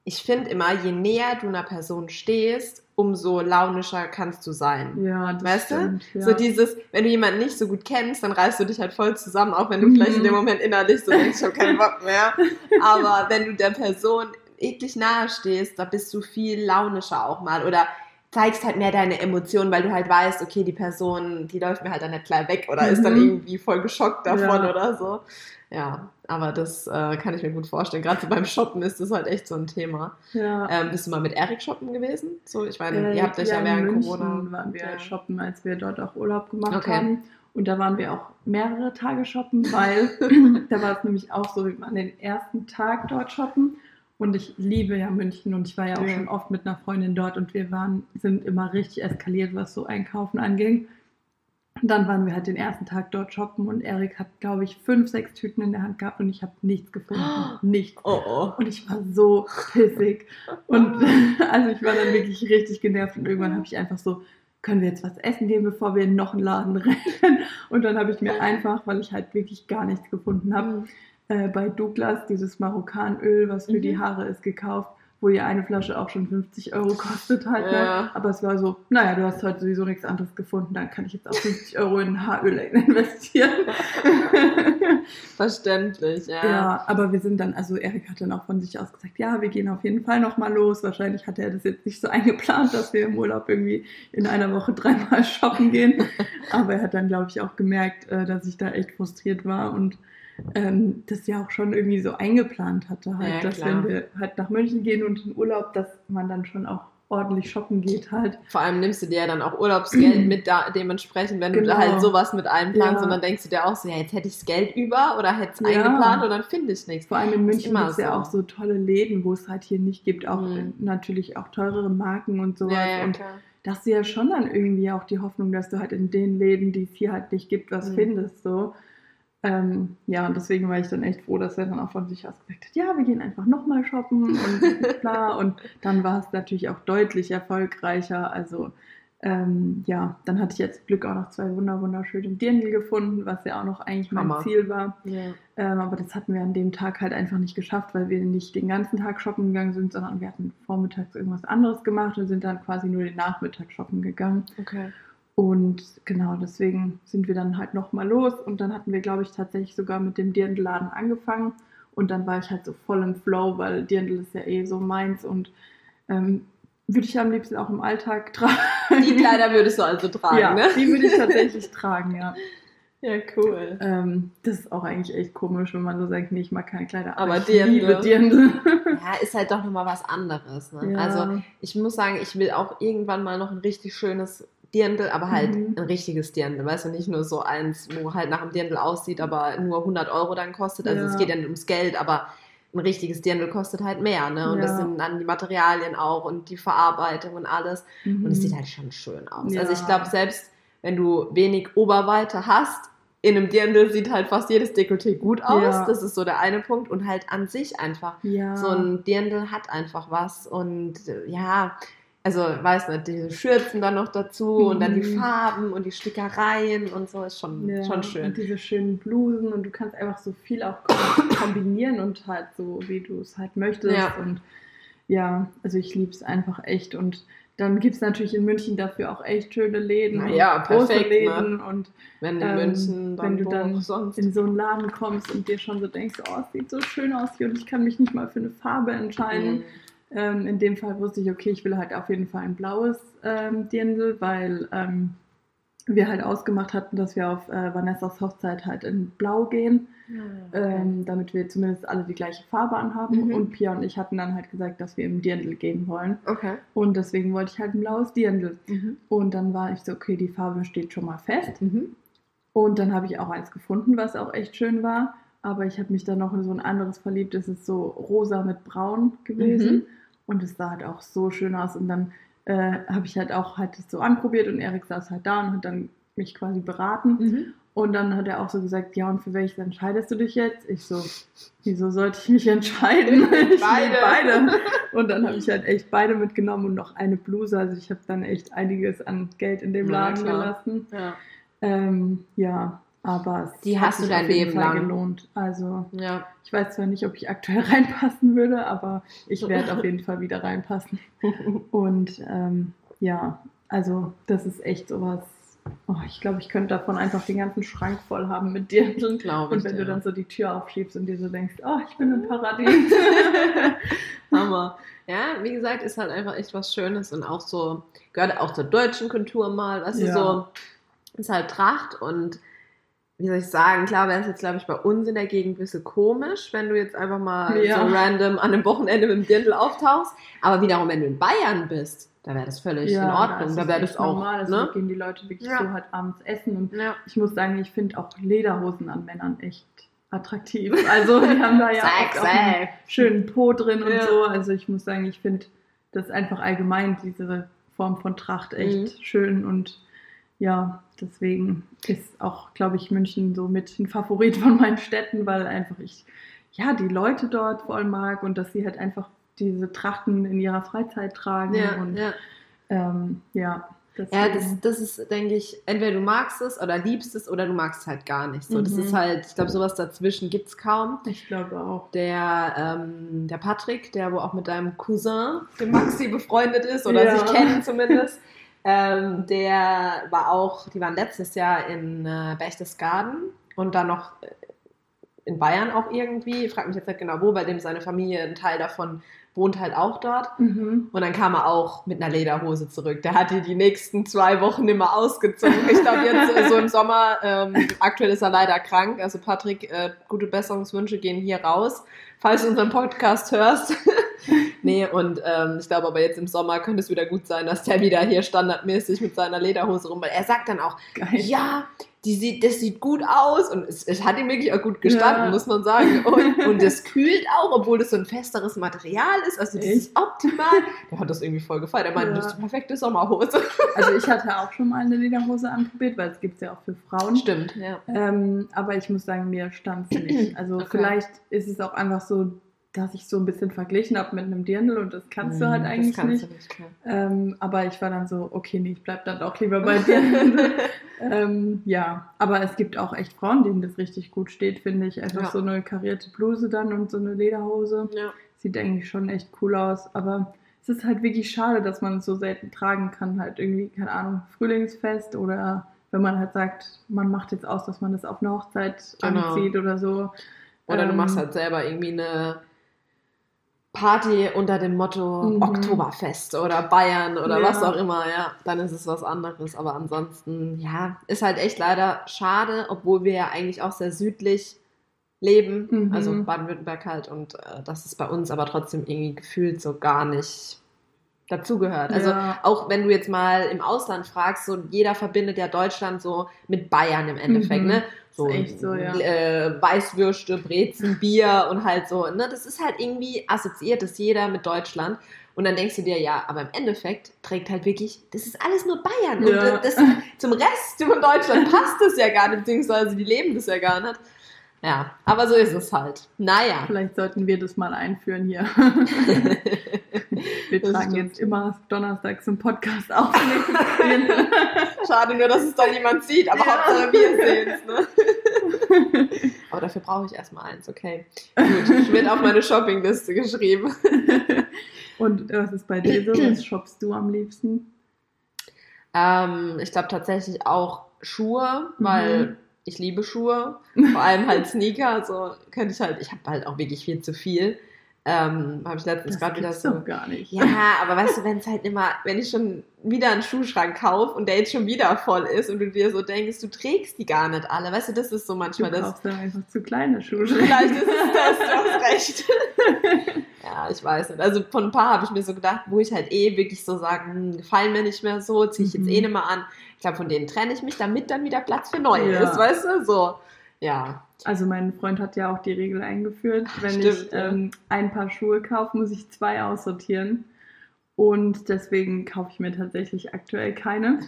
ich finde immer, je näher du einer Person stehst, umso launischer kannst du sein. ja, das Weißt du? stimmt, Ja. So dieses, wenn du jemanden nicht so gut kennst, dann reißt du dich halt voll zusammen, auch wenn du Mhm. vielleicht in dem Moment innerlich so denkst, ich habe keinen Bock mehr. Aber wenn du der Person eklig nahe stehst, da bist du viel launischer auch mal. Oder zeigst halt mehr deine Emotionen, weil du halt weißt, okay, die Person, die läuft mir halt dann nicht klar weg oder ist dann Mhm. irgendwie voll geschockt davon Ja. oder so. Ja, aber das äh, kann ich mir gut vorstellen. Gerade so beim Shoppen ist das halt echt so ein Thema. Ja. Ähm, bist du mal mit Erik shoppen gewesen? So, ich meine, Äh, ihr habt euch ja, in während München Corona. waren wir Ja. shoppen, als wir dort auch Urlaub gemacht Okay. haben. Und da waren wir auch mehrere Tage shoppen, weil da war es nämlich auch so, wir waren den ersten Tag dort shoppen. Und ich liebe ja München und ich war ja auch Ja. schon oft mit einer Freundin dort und wir waren, sind immer richtig eskaliert, was so Einkaufen anging. Und dann waren wir halt den ersten Tag dort shoppen und Erik hat, glaube ich, fünf, sechs Tüten in der Hand gehabt und ich habe nichts gefunden. Nichts. Oh oh. Und ich war so pissig. Und also ich war dann wirklich richtig genervt und irgendwann habe ich einfach so, können wir jetzt was essen gehen, bevor wir in noch einen Laden rennen? Und dann habe ich mir einfach, weil ich halt wirklich gar nichts gefunden habe, äh, bei Douglas dieses Marokkanöl, was für Mhm. die Haare ist, gekauft, wo ja eine Flasche auch schon 50 Euro kostet halt. Ne? Ja. Aber es war so, naja, du hast heute sowieso nichts anderes gefunden, dann kann ich jetzt auch 50 Euro in Haaröl investieren. Verständlich, ja. Ja, aber wir sind dann, also Erik hat dann auch von sich aus gesagt, ja, wir gehen auf jeden Fall nochmal los. Wahrscheinlich hat er das jetzt nicht so eingeplant, dass wir im Urlaub irgendwie in einer Woche dreimal shoppen gehen. Aber er hat dann, glaube ich, auch gemerkt, äh, dass ich da echt frustriert war und ähm, das ja auch schon irgendwie so eingeplant hatte, halt, Ja, dass klar. wenn wir halt nach München gehen und in Urlaub, dass man dann schon auch ordentlich shoppen geht halt. Vor allem nimmst du dir ja dann auch Urlaubsgeld mit da, dementsprechend, wenn du da Genau. halt sowas mit einplanst Ja. und dann denkst du dir auch so, ja, jetzt hätte ich das Geld über oder hätte es Ja. eingeplant und dann finde ich nichts. Vor allem in München gibt es ja so. auch so tolle Läden, wo es halt hier nicht gibt. Auch Mhm. natürlich auch teurere Marken und sowas. Ja, ja, und klar. da hast du ja schon dann irgendwie auch die Hoffnung, dass du halt in den Läden, die es hier halt nicht gibt, was Mhm. findest. So. Ähm, ja, und deswegen war ich dann echt froh, dass er dann auch von sich aus gesagt hat, ja, wir gehen einfach nochmal shoppen und bla. Und dann war es natürlich auch deutlich erfolgreicher. Also ähm, ja, dann hatte ich jetzt Glück auch noch zwei wunder wunderschöne Dirndl gefunden, was ja auch noch eigentlich mein Hammer. Ziel war. Ja. Ähm, aber das hatten wir an dem Tag halt einfach nicht geschafft, weil wir nicht den ganzen Tag shoppen gegangen sind, sondern wir hatten vormittags irgendwas anderes gemacht und sind dann quasi nur den Nachmittag shoppen gegangen. Okay. Und genau deswegen sind wir dann halt nochmal los und dann hatten wir, glaube ich, tatsächlich sogar mit dem Dirndl-Laden angefangen und dann war ich halt so voll im Flow, weil Dirndl ist ja eh so meins und ähm, würde ich am liebsten auch im Alltag tragen. Die Kleider würdest du also tragen, ja, ne? die würde ich tatsächlich tragen, ja. Ja, cool. Ähm, das ist auch eigentlich echt komisch, wenn man so sagt, nee, ich mag keine Kleider, Aber ich Dirndl. liebe Dirndl. Ja, ist halt doch nochmal was anderes. Ne? Ja. Also ich muss sagen, ich will auch irgendwann mal noch ein richtig schönes Dirndl, aber halt Mhm. ein richtiges Dirndl. Weißt du, nicht nur so eins, wo halt nach einem Dirndl aussieht, aber nur 100 Euro dann kostet. Also Ja. es geht ja nicht ums Geld, aber ein richtiges Dirndl kostet halt mehr. Ne? Und das Ja. sind dann die Materialien auch und die Verarbeitung und alles. Und es Mhm. sieht halt schon schön aus. Ja. Also ich glaube, selbst wenn du wenig Oberweite hast, in einem Dirndl sieht halt fast jedes Dekolleté gut aus. Ja. Das ist so der eine Punkt. Und halt an sich einfach so ein Dirndl hat einfach was und äh, ja, also weiß nicht, diese Schürzen dann noch dazu und dann die Mhm. Farben und die Stickereien und so ist schon, Ja, schon schön. Und diese schönen Blusen und du kannst einfach so viel auch kom- kombinieren und halt so, wie du es halt möchtest. Ja. Und ja, also ich liebe es einfach echt. Und dann gibt es natürlich in München dafür auch echt schöne Läden. Ja, große perfekt, Läden. Und Wenn in ähm, München, dann wenn du dann sonst. in so einen Laden kommst und dir schon so denkst, oh, es sieht so schön aus hier und ich kann mich nicht mal für eine Farbe entscheiden. Mhm. Ähm, in dem Fall wusste ich, okay, ich will halt auf jeden Fall ein blaues ähm, Dirndl, weil ähm, wir halt ausgemacht hatten, dass wir auf äh, Vanessas Hochzeit halt in Blau gehen, ähm, damit wir zumindest alle die gleiche Farbe anhaben. Mhm. Und Pia und ich hatten dann halt gesagt, dass wir im Dirndl gehen wollen. okay. Und deswegen wollte ich halt ein blaues Dirndl. Mhm. Und dann war ich so, okay, die Farbe steht schon mal fest. Mhm. Und dann habe ich auch eins gefunden, was auch echt schön war. Aber ich habe mich dann noch in so ein anderes verliebt. Das ist so rosa mit braun gewesen. Mhm. Und es sah halt auch so schön aus. Und dann äh, habe ich halt auch halt das so anprobiert und Erik saß halt da und hat dann mich quasi beraten. Mhm. Und dann hat er auch so gesagt, ja, und für welches entscheidest du dich jetzt? Ich so, wieso sollte ich mich entscheiden? Ich Beide. beide. Und dann habe ich halt echt beide mitgenommen und noch eine Bluse. Also ich habe dann echt einiges an Geld in dem Ja, Laden klar. gelassen. Ja. Ähm, ja, aber es Die hat hast du sich dein auf jeden Leben Fall lang. gelohnt. Also ja. ich weiß zwar nicht, ob ich aktuell reinpassen würde, aber ich werde auf jeden Fall wieder reinpassen. Und ähm, ja, also das ist echt sowas. Oh, ich glaube, ich könnte davon einfach den ganzen Schrank voll haben mit Dirndl. Glaube ich. Und wenn du dir. dann so die Tür aufschiebst und dir so denkst, oh, ich bin im Paradies. Hammer. ja, wie gesagt, ist halt einfach echt was Schönes und auch so, gehört auch zur deutschen Kultur mal, weißt Ja. du, so, ist halt Tracht und wie soll ich sagen, klar wäre es jetzt, glaube ich, bei uns in der Gegend ein bisschen komisch, wenn du jetzt einfach mal Ja. so random an einem Wochenende mit dem Dirndl auftauchst, aber wiederum, wenn du in Bayern bist, da wäre das völlig in Ordnung, da wäre das auch, normal. Also ne? da gehen die Leute wirklich Ja. so halt abends essen. Und Ja. ich muss sagen, ich finde auch Lederhosen an Männern echt attraktiv. Also die haben da ja auch einen schönen Po drin und Ja. so. Also ich muss sagen, ich finde das einfach allgemein, diese Form von Tracht echt Mhm. schön und ja, deswegen ist auch, glaube ich, München so mit ein Favorit von meinen Städten, weil einfach ich, ja, die Leute dort voll mag und dass sie halt einfach diese Trachten in ihrer Freizeit tragen Ja, und ja. ähm, ja. Ja, das, das ist, denke ich, entweder du magst es oder liebst es oder du magst es halt gar nicht. So, das Mhm. ist halt, ich glaube, sowas dazwischen gibt es kaum. ich glaube auch. Der, ähm, der Patrick, der wo auch mit deinem Cousin, dem Maxi, befreundet ist oder Ja. sich kennen zumindest, ähm, der war auch, die waren letztes Jahr in äh, Berchtesgaden und dann noch äh, in Bayern auch irgendwie. Ich frage mich jetzt nicht genau wo, bei dem seine Familie, ein Teil davon wohnt halt auch dort. Mhm. Und dann kam er auch mit einer Lederhose zurück. Der hat die die nächsten zwei Wochen immer ausgezogen. Ich glaube jetzt äh, so im Sommer, ähm, aktuell ist er leider krank. Also Patrick, äh, gute Besserungswünsche gehen hier raus, falls du unseren Podcast hörst. nee, und ähm, ich glaube aber jetzt im Sommer könnte es wieder gut sein, dass der wieder hier standardmäßig mit seiner Lederhose rum. Weil er sagt dann auch, Geil. ja, die sieht, das sieht gut aus und es, es hat ihm wirklich auch gut gestanden, Ja. muss man sagen. Und, und es kühlt auch, obwohl das so ein festeres Material ist. Also das ist optimal. Der hat das irgendwie voll gefallen. Er meinte, Ja. das ist die perfekte Sommerhose. Also ich hatte auch schon mal eine Lederhose anprobiert, weil es gibt es ja auch für Frauen. Stimmt, ja. Ähm, aber ich muss sagen, mir stand es nicht. Also Okay. vielleicht ist es auch einfach so, dass ich so ein bisschen verglichen habe mit einem Dirndl und das kannst du halt Mm, eigentlich nicht. Du nicht. Ähm, aber ich war dann so, okay, nee, ich bleib dann doch lieber bei Dirndl. ähm, ja, aber es gibt auch echt Frauen, denen das richtig gut steht, finde ich. Einfach Ja. so eine karierte Bluse dann und so eine Lederhose. ja. Sieht eigentlich schon echt cool aus, aber es ist halt wirklich schade, dass man es so selten tragen kann. Halt irgendwie, keine Ahnung, Frühlingsfest oder wenn man halt sagt, man macht jetzt aus, dass man das auf eine Hochzeit Genau. anzieht oder so. Oder du Ähm, machst halt selber irgendwie eine Party unter dem Motto Mhm. Oktoberfest oder Bayern oder Ja. was auch immer, ja, dann ist es was anderes. Aber ansonsten, ja, ist halt echt leider schade, obwohl wir ja eigentlich auch sehr südlich leben, Mhm. also Baden-Württemberg halt, und äh, das ist bei uns aber trotzdem irgendwie gefühlt so gar nicht dazugehört. Also Ja. auch wenn du jetzt mal im Ausland fragst, so jeder verbindet ja Deutschland so mit Bayern im Endeffekt, Mhm. ne? So, so, ja. äh, Weißwürste, Brezen, Bier und halt so, ne? Das ist halt irgendwie assoziiert das jeder mit Deutschland. Und dann denkst du dir, ja, aber im Endeffekt trägt halt wirklich, das ist alles nur Bayern. Und Ja. das, zum Rest von Deutschland passt das ja gar nicht, beziehungsweise die leben das ja gar nicht. Ja, aber so ist es halt. Naja. Vielleicht sollten wir das mal einführen hier. Wir Das tragen stimmt. jetzt immer donnerstags einen Podcast aufnehmen. Schade nur, dass es da niemand sieht, aber Ja. Hauptsache wir sehen es, ne? Aber dafür brauche ich erstmal eins, okay. Gut, wird auf meine Shoppingliste geschrieben. Und was ist bei dir so? Was shoppst du am liebsten? Ähm, ich glaube tatsächlich auch Schuhe, weil Mhm. Ich liebe Schuhe. Vor allem halt Sneaker. So könnte ich halt, ich habe halt auch wirklich viel zu viel. Ähm, habe ich letztens gerade wieder so. gar nicht. Ja, aber weißt du, wenn es halt immer, wenn ich schon wieder einen Schuhschrank kaufe und der jetzt schon wieder voll ist und du dir so denkst, du trägst die gar nicht alle, weißt du, das ist so Du manchmal das. brauchst dann einfach zu kleine Schuhe. Vielleicht ist es das, du hast recht. ja, ich weiß nicht. Also von ein paar habe ich mir so gedacht, wo ich halt eh wirklich so sagen, hm, gefallen mir nicht mehr so, ziehe ich jetzt Mhm. eh nicht mehr an. Ich glaube, von denen trenne ich mich, damit dann wieder Platz für neue Ja. ist, weißt du? So. Ja. Also mein Freund hat ja auch die Regel eingeführt, wenn Stimmt, ich ähm, ein Paar Schuhe kaufe, muss ich zwei aussortieren. Und deswegen kaufe ich mir tatsächlich aktuell keine.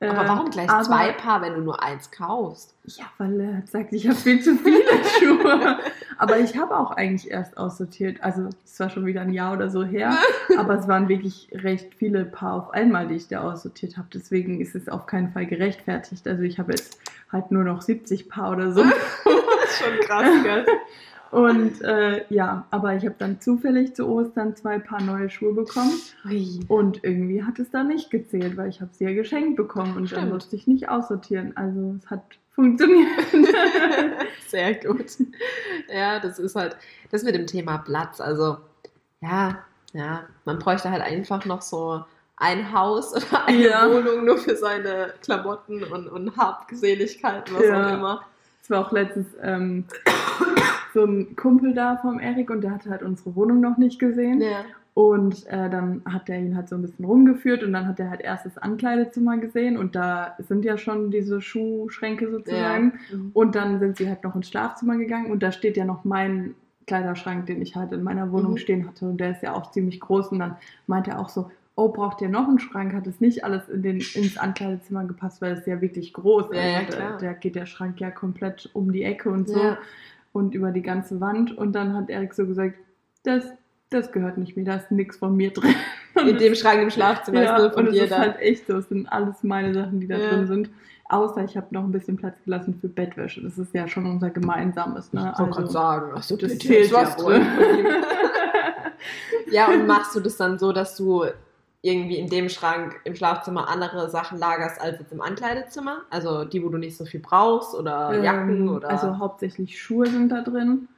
Aber Äh, warum gleich aber- zwei Paar, wenn du nur eins kaufst? Ja, weil er sagt, ich habe viel zu viele Schuhe. Aber ich habe auch eigentlich erst aussortiert. Also es war schon wieder ein Jahr oder so her. aber es waren wirklich recht viele Paar auf einmal, die ich da aussortiert habe. Deswegen ist es auf keinen Fall gerechtfertigt. Also ich habe jetzt halt nur noch 70 Paar oder so. Ist schon krass, gell? Und äh, ja, aber ich habe dann zufällig zu Ostern zwei Paar neue Schuhe bekommen. Ui. Und irgendwie hat es da nicht gezählt, weil ich habe sie ja geschenkt bekommen und dann Stimmt. musste ich nicht aussortieren. Also es hat funktioniert. Sehr gut. Ja, das ist halt das mit dem Thema Platz. Also, ja, Ja, man bräuchte halt einfach noch so ein Haus oder eine Ja. Wohnung nur für seine Klamotten und, und Habseligkeiten, was Ja. auch immer. Es war auch letztens ähm, so ein Kumpel da vom Erik und der hatte halt unsere Wohnung noch nicht gesehen. Ja. Und äh, dann hat er ihn halt so ein bisschen rumgeführt und dann hat er halt erst das Ankleidezimmer gesehen und da sind ja schon diese Schuhschränke sozusagen. Mhm. Und dann sind sie halt noch ins Schlafzimmer gegangen und da steht ja noch mein Kleiderschrank, den ich halt in meiner Wohnung Mhm. stehen hatte und der ist ja auch ziemlich groß und dann meinte er auch so, oh, braucht ihr noch einen Schrank? Hat es nicht alles in den, ins Ankleidezimmer gepasst, weil es ist ja wirklich groß. Ja, ja, also da, da geht der Schrank ja komplett um die Ecke und so Ja. und über die ganze Wand und dann hat Erik so gesagt, das, das gehört nicht mir, da ist nichts von mir drin. In dem Schrank im Schlafzimmer ja, ist nur von und es dir ist da. halt echt so, es sind alles meine Sachen, die da Ja. drin sind. Außer ich habe noch ein bisschen Platz gelassen für Bettwäsche. Das ist ja schon unser gemeinsames. Ne? Ich wollte gerade sagen, also das das zählt was ja wohl. drin. ja, und machst du das dann so, dass du irgendwie in dem Schrank im Schlafzimmer andere Sachen lagerst als jetzt im Ankleidezimmer? Also die, wo du nicht so viel brauchst oder Jacken Ähm, oder. Also hauptsächlich Schuhe sind da drin.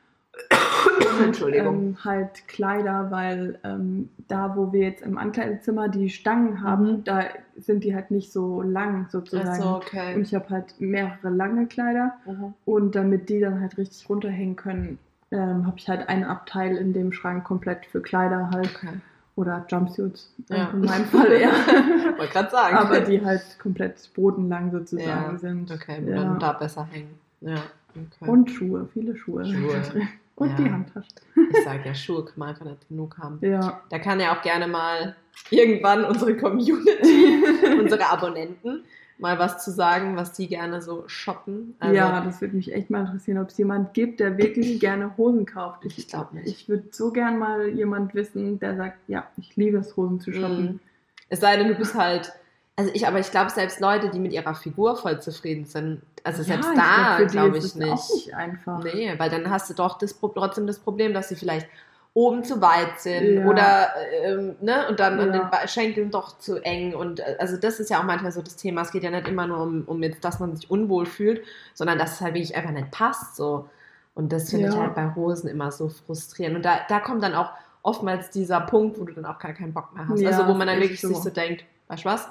Entschuldigung. Ähm, halt Kleider, weil ähm, da, wo wir jetzt im Ankleidezimmer die Stangen haben, Mhm. da sind die halt nicht so lang sozusagen. Ach so, Und okay. ich habe halt mehrere lange Kleider. Mhm. Und damit die dann halt richtig runterhängen können, ähm, habe ich halt ein Abteil in dem Schrank komplett für Kleider halt. Okay. Oder Jumpsuits. äh, Ja. In meinem Fall eher. Wollte gerade sagen. Aber die halt komplett bodenlang sozusagen Ja, sind. Okay, Ja. dann da besser hängen. Ja, okay. Und Schuhe, viele Schuhe. Schuhe. Und Ja. die Handtasche. ich sage ja, Schuhe kann man einfach nicht genug haben. Ja. Da kann ja auch gerne mal irgendwann unsere Community, unsere Abonnenten, mal was zu sagen, was die gerne so shoppen. Also, ja, das würde mich echt mal interessieren, ob es jemand gibt, der wirklich gerne Hosen kauft. Ich glaub nicht. Ich würde so gern mal jemand wissen, der sagt, ja, ich liebe es, Hosen zu shoppen. Mhm. Es sei denn, du bist halt. Also ich, aber ich glaube, selbst Leute, die mit ihrer Figur voll zufrieden sind, also selbst Ja, da glaub, für die glaube ist ich nicht. auch nicht einfach. Nee, weil dann hast du doch das, trotzdem das Problem, dass sie vielleicht oben zu weit sind Ja. oder ähm, ne und dann an Ja. den Ba- Schenkeln doch zu eng und äh, also das ist ja auch manchmal so das Thema. Es geht ja nicht immer nur um, um jetzt, dass man sich unwohl fühlt, sondern dass es halt wirklich einfach nicht passt so. Und das finde ich Ja. halt bei Hosen immer so frustrierend. Und da, da kommt dann auch oftmals dieser Punkt, wo du dann auch gar keinen Bock mehr hast. Also wo man dann wirklich so. sich so denkt, weißt du was?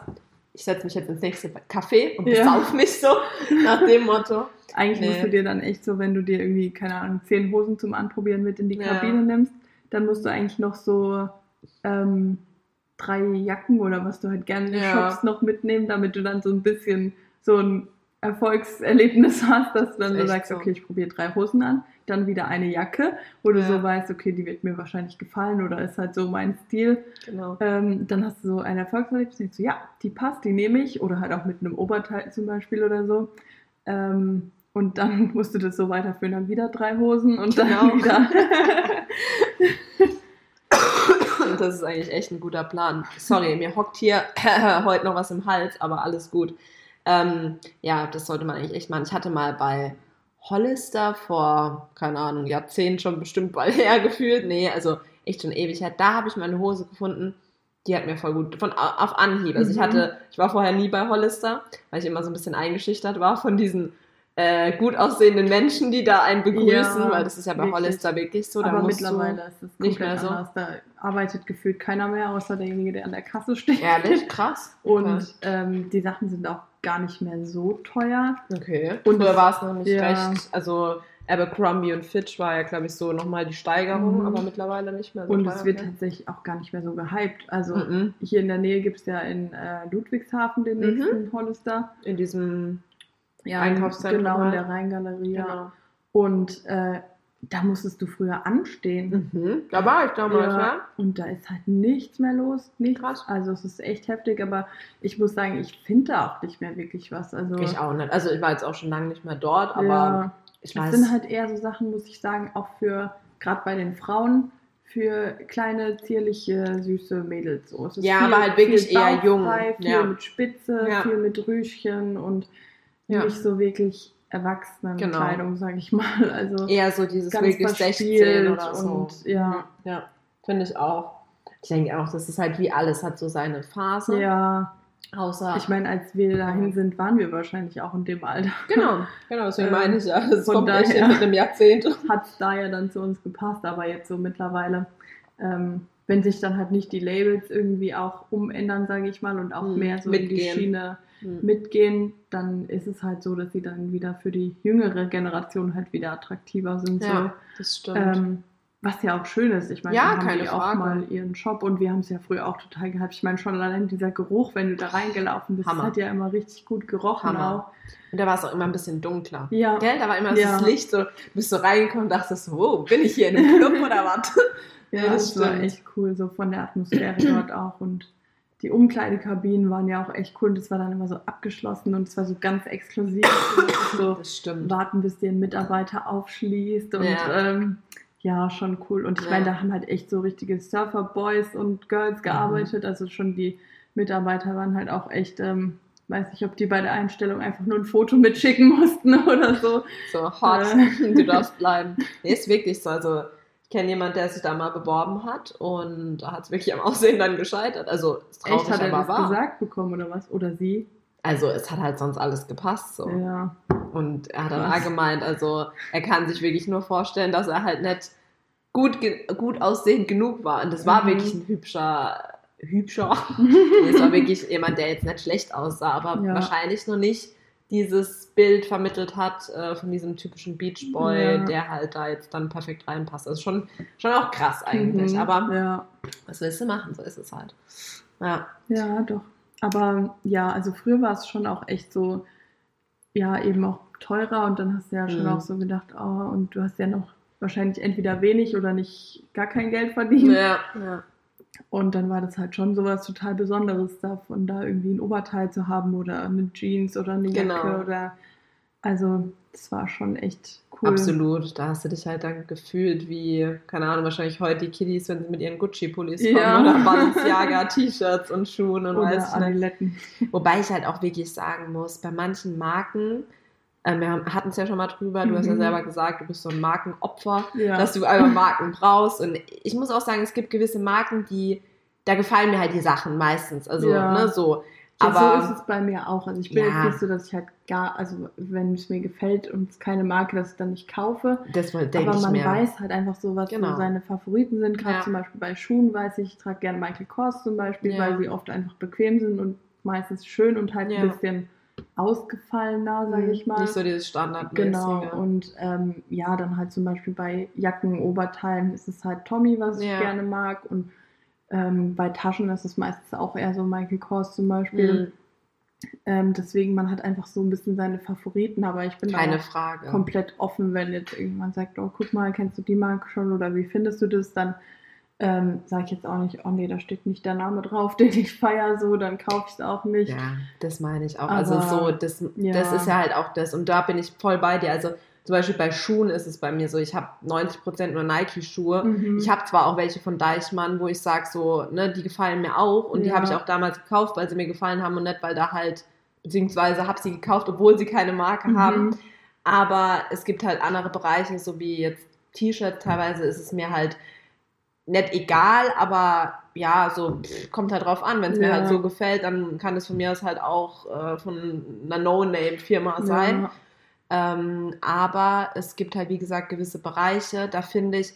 Ich setze mich jetzt ins nächste Café und besauf mich so nach dem Motto. Eigentlich Nee. musst du dir dann echt so, wenn du dir irgendwie, keine Ahnung, zehn Hosen zum Anprobieren mit in die. Kabine nimmst, dann musst du eigentlich noch so ähm, drei Jacken oder was du halt gerne Ja. shoppst noch mitnehmen, damit du dann so ein bisschen so ein Erfolgserlebnis hast, dass du dann so sagst, so. okay, ich probiere drei Hosen an, dann wieder eine Jacke, wo du Ja. so weißt, okay, die wird mir wahrscheinlich gefallen oder ist halt so mein Stil. Genau. Ähm, dann hast du so ein Erfolgserlebnis, denkst du, ja, die passt, die nehme ich. Oder halt auch mit einem Oberteil zum Beispiel oder so. Ähm, und dann musst du das so weiterführen, dann wieder drei Hosen und dann Genau. wieder. Und das ist eigentlich echt ein guter Plan. Sorry, mir hockt hier heute noch was im Hals, aber alles gut. Ähm, ja, das sollte man eigentlich echt machen. Ich hatte mal bei Hollister vor, keine Ahnung, Jahrzehnten schon bestimmt bald her gefühlt. Nee, also echt schon ewig her. Da habe ich meine Hose gefunden. Die hat mir voll gut, von auf Anhieb. Also ich Mhm. hatte, ich war vorher nie bei Hollister, weil ich immer so ein bisschen eingeschüchtert war von diesen äh, gut aussehenden Menschen, die da einen begrüßen, Ja, weil das ist ja bei wirklich. Hollister wirklich so. Da Aber mittlerweile ist es nicht mehr so. anders. Da arbeitet gefühlt keiner mehr, außer derjenige, der an der Kasse steht. Ehrlich, krass. Und ähm, die Sachen sind auch gar nicht mehr so teuer. Okay. Und es- war es noch nicht ja. recht. Also Abercrombie und Fitch war ja, glaube ich, so nochmal die Steigerung, Mhm. aber mittlerweile nicht mehr so Und es wird ne? tatsächlich auch gar nicht mehr so gehypt. Also Mhm. hier in der Nähe gibt es ja in äh, Ludwigshafen den Mhm. nächsten Hollister. In diesem Ja, Einkaufszentrum Genau, in halt. der Rheingalerie. Genau. Und äh, da musstest du früher anstehen. Mhm. Da war ich damals, Ja, ja. Und da ist halt nichts mehr los. Nichts. Krass. Also es ist echt heftig, aber ich muss sagen, ich finde da auch nicht mehr wirklich was. Also Ich auch nicht. Also ich war jetzt auch schon lange nicht mehr dort, aber ja, ich das weiß. sind halt eher so Sachen, muss ich sagen, auch für, gerade bei den Frauen, für kleine, zierliche, süße Mädels. So. Es ist Ja, aber halt wirklich viel eher jung. Viel Ja. mit Spitze, viel mit Rüschchen und Ja. nicht so wirklich Erwachsenenkleidung, Genau. sag ich mal. Also eher so dieses wirklich 16 verspielt oder so. und ja. Ja, finde ich auch. Ich denke auch, das ist halt wie alles, hat so seine Phase. ja, Außer. ich meine, als wir dahin sind, waren wir wahrscheinlich auch in dem Alter. Genau, genau, deswegen Ähm, meine ich ja. Von kommt echt daher- mit dem Jahrzehnt. Hat es da ja dann zu uns gepasst, aber jetzt so mittlerweile ähm, wenn sich dann halt nicht die Labels irgendwie auch umändern, sage ich mal, und auch Hm, mehr so in die mitgehen. Schiene Hm. mitgehen, dann ist es halt so, dass sie dann wieder für die jüngere Generation halt wieder attraktiver sind. Ja, das So. stimmt. Ähm, was ja auch schön ist. Ich meine, Ja, haben die auch Frage. mal ihren Shop und wir haben es ja früher auch total gehabt. Ich meine, schon allein dieser Geruch, wenn du da reingelaufen bist, hat ja immer richtig gut gerochen Hammer. Und da war es auch immer ein bisschen dunkler. auch. Ja, Gell? Da war immer Ja. das Licht, so, du bist so reingekommen und dachtest, so, wow, bin ich hier in einem Club oder was? Ja, das das war stimmt. echt cool, so von der Atmosphäre dort auch. Und die Umkleidekabinen waren ja auch echt cool. Das war dann immer so abgeschlossen und es war so ganz exklusiv. Und so, Das stimmt. warten, bis dir ein Mitarbeiter aufschließt und Ja. ähm, ja, schon cool. Und ich Ja. meine, da haben halt echt so richtige Surfer-Boys und Girls gearbeitet. Mhm. Also schon die Mitarbeiter waren halt auch echt, ähm, weiß nicht, ob die bei der Einstellung einfach nur ein Foto mitschicken mussten oder so. So hot, Äh. du darfst bleiben. Nee, ist wirklich so. Also, kenne jemanden, der sich da mal beworben hat und da hat es wirklich am Aussehen dann gescheitert. Also, ist traurig, echt hat er aber das wahr. gesagt bekommen oder was? Oder sie? Also, es hat halt sonst alles gepasst. So. Ja. Und er hat dann auch gemeint, also, er kann sich wirklich nur vorstellen, dass er halt nicht gut, gut aussehend genug war. Und das war Mhm. wirklich ein hübscher, hübscher. Es war wirklich jemand, der jetzt nicht schlecht aussah, aber Ja. wahrscheinlich noch nicht dieses Bild vermittelt hat äh, von diesem typischen Beachboy, Ja. der halt da jetzt dann perfekt reinpasst. Also schon, schon auch krass eigentlich, Mhm. aber Ja. was willst du machen? So ist es halt. Ja, Ja, doch. Aber ja, also früher war es schon auch echt so, ja, eben auch teurer und dann hast du ja schon Mhm. auch so gedacht, oh, und du hast ja noch wahrscheinlich entweder wenig oder nicht gar kein Geld verdient. ja, ja. Und dann war das halt schon sowas total Besonderes davon, da irgendwie ein Oberteil zu haben oder eine Jeans oder eine Jacke Genau. oder also das war schon echt cool. Absolut. Da hast du dich halt dann gefühlt wie, keine Ahnung, wahrscheinlich heute die Kiddies, wenn sie mit ihren Gucci-Pullis kommen Ja. oder Balenciaga-T-Shirts und Schuhen und Oder weiß nicht. Adiletten. Wobei ich halt auch wirklich sagen muss, bei manchen Marken, äh, wir hatten es ja schon mal drüber, du hast ja Mhm. selber gesagt, du bist so ein Markenopfer, Ja. dass du einfach Marken brauchst. Und ich muss auch sagen, es gibt gewisse Marken, die, da gefallen mir halt die Sachen meistens. Also, Ja. ne, so. Ja, Aber so ist es bei mir auch. Also ich bin Ja. jetzt nicht so, dass ich halt gar, also wenn es mir gefällt und es keine Marke, dass ich dann nicht kaufe. das denke Aber man mir. weiß halt einfach so, was Genau. so seine Favoriten sind. Gerade Ja. zum Beispiel bei Schuhen weiß ich, ich trage gerne Michael Kors zum Beispiel, weil sie oft einfach bequem sind und meistens schön und halt ein bisschen ausgefallener, sage ich mal. Nicht so dieses Standardmäßige. Genau, und ähm, ja, dann halt zum Beispiel bei Jacken, Oberteilen ist es halt Tommy, was ich Ja. gerne mag. Und ähm, bei Taschen ist es meistens auch eher so Michael Kors zum Beispiel. Mhm. Ähm, deswegen, man hat einfach so ein bisschen seine Favoriten, aber ich bin da Keine Frage. komplett offen, wenn jetzt irgendjemand sagt, oh, guck mal, kennst du die Marke schon oder wie findest du das, dann ähm, sage ich jetzt auch nicht, oh nee, da steht nicht der Name drauf, den ich feiere, so, dann kaufe ich es auch nicht. Ja, das meine ich auch. Aber- also so, das, ja. das ist ja halt auch das. Und da bin ich voll bei dir. Also zum Beispiel bei Schuhen ist es bei mir so, ich habe 90% nur Nike-Schuhe. Mhm. Ich habe zwar auch welche von Deichmann, wo ich sage so, ne, die gefallen mir auch und die Ja. habe ich auch damals gekauft, weil sie mir gefallen haben und nicht, weil da halt, beziehungsweise habe sie gekauft, obwohl sie keine Marke Mhm. haben. Aber es gibt halt andere Bereiche, so wie jetzt T-Shirts, teilweise ist es mir halt nicht egal, aber ja, so pff, kommt halt drauf an. Wenn es mir Ja. halt so gefällt, dann kann es von mir aus halt auch äh, von einer No-Name-Firma sein. Ja. Ähm, aber es gibt halt, wie gesagt, gewisse Bereiche, da finde ich,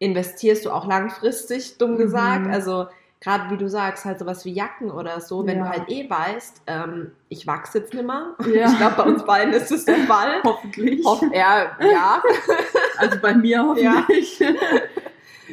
investierst du auch langfristig, dumm Mhm. gesagt. Also gerade wie du sagst, halt sowas wie Jacken oder so, wenn Ja. du halt eh weißt, ähm, ich wachse jetzt nimmer. Ja. Ich glaube, bei uns beiden ist das der Fall. Hoffentlich. Hoff, ja, ja. Also bei mir hoffentlich.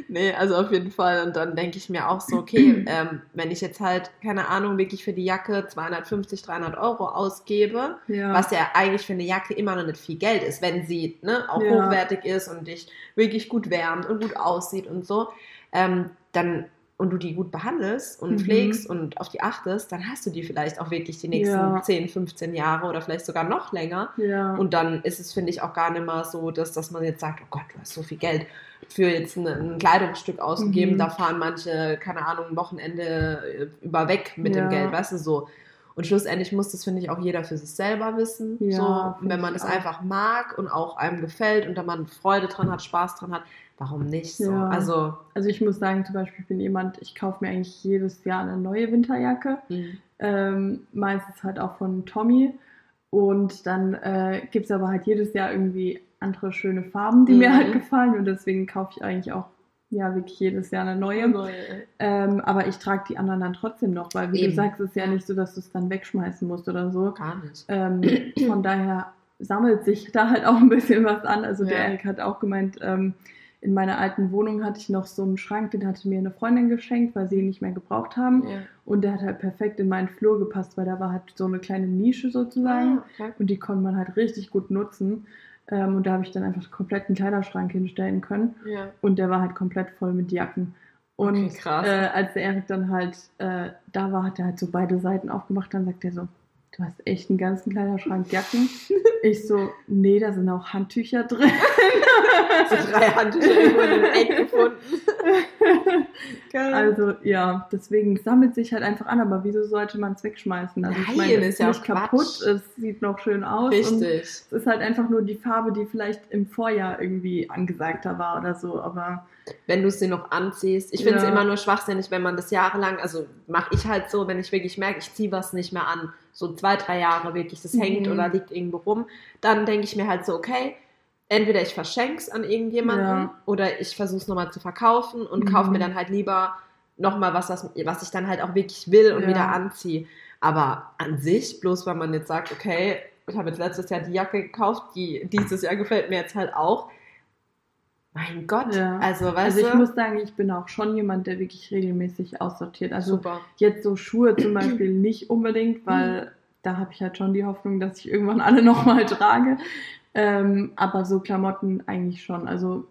Nee, also auf jeden Fall. Und dann denke ich mir auch so, okay, ähm, wenn ich jetzt halt, keine Ahnung, wirklich für die Jacke 250, 300 Euro ausgebe, Ja. was ja eigentlich für eine Jacke immer noch nicht viel Geld ist, wenn sie ne, auch Ja. hochwertig ist und dich wirklich gut wärmt und gut aussieht und so, ähm, dann und du die gut behandelst und Mhm. pflegst und auf die achtest, dann hast du die vielleicht auch wirklich die nächsten Ja. 10, 15 Jahre oder vielleicht sogar noch länger. ja. Und dann ist es, finde ich, auch gar nicht mehr so, dass, dass man jetzt sagt, oh Gott, du hast so viel Geld für jetzt ein, ein Kleidungsstück ausgegeben. Mhm. Da fahren manche, keine Ahnung, Wochenende äh, über weg mit Ja. dem Geld, weißt du, so. Und schlussendlich muss das, finde ich, auch jeder für sich selber wissen. Ja, so, wenn man auch. einfach mag und auch einem gefällt und da man Freude dran hat, Spaß dran hat, warum nicht so? Ja. Also, also ich muss sagen, zum Beispiel, ich bin jemand, ich kaufe mir eigentlich jedes Jahr eine neue Winterjacke. mh, Ähm, meistens halt auch von Tommy. Und dann äh, gibt es aber halt jedes Jahr irgendwie andere schöne Farben, die mir Mhm. halt gefallen. Und deswegen kaufe ich eigentlich auch ja wirklich jedes Jahr eine neue. Neue. Ähm, aber ich trage die anderen dann trotzdem noch, weil wie Eben. du sagst, es ist ja nicht so, dass du es dann wegschmeißen musst oder so. Gar nicht. Ähm, von daher sammelt sich da halt auch ein bisschen was an. Also der Ja. Erik hat auch gemeint, ähm, in meiner alten Wohnung hatte ich noch so einen Schrank, den hatte mir eine Freundin geschenkt, weil sie ihn nicht mehr gebraucht haben. Ja. Und der hat halt perfekt in meinen Flur gepasst, weil da war halt so eine kleine Nische sozusagen. Ah, okay. Und die konnte man halt richtig gut nutzen. Ähm, und da habe ich dann einfach komplett einen Kleiderschrank hinstellen können. Ja. Und der war halt komplett voll mit Jacken. Und Okay, äh, als der Erik dann halt äh, da war, hat er halt so beide Seiten aufgemacht. Dann sagt er so, du hast echt einen ganzen Kleiderschrank Jacken. ich so, nee, da sind auch Handtücher drin. so drei Handtücher irgendwo in einem Eck gefunden. Geil. Also ja, deswegen sammelt sich halt einfach an. Aber wieso sollte man es wegschmeißen? Also ich Nein, meine, es ist ja nicht kaputt, es sieht noch schön aus. Richtig. es ist halt einfach nur die Farbe, die vielleicht im Vorjahr irgendwie angesagter war oder so. Aber wenn du es dir noch anziehst. Ich finde es Ja. immer nur schwachsinnig, wenn man das jahrelang, also mache ich halt so, wenn ich wirklich merke, ich ziehe was nicht mehr an, so zwei, drei Jahre wirklich, das hängt Mhm. oder liegt irgendwo rum, dann denke ich mir halt so, okay, entweder ich verschenke es an irgendjemanden Ja. oder ich versuche es nochmal zu verkaufen und Mhm. kaufe mir dann halt lieber nochmal was, was, was ich dann halt auch wirklich will und Ja. wieder anziehe. Aber an sich, bloß weil man jetzt sagt, okay, ich habe jetzt letztes Jahr die Jacke gekauft, die dieses Jahr gefällt mir jetzt halt auch. Mein Gott, Ja. also weißt also ich du, muss sagen, ich bin auch schon jemand, der wirklich regelmäßig aussortiert. Also super. jetzt so Schuhe zum Beispiel nicht unbedingt, weil da habe ich halt schon die Hoffnung, dass ich irgendwann alle nochmal trage. Ähm, aber so Klamotten eigentlich schon. Also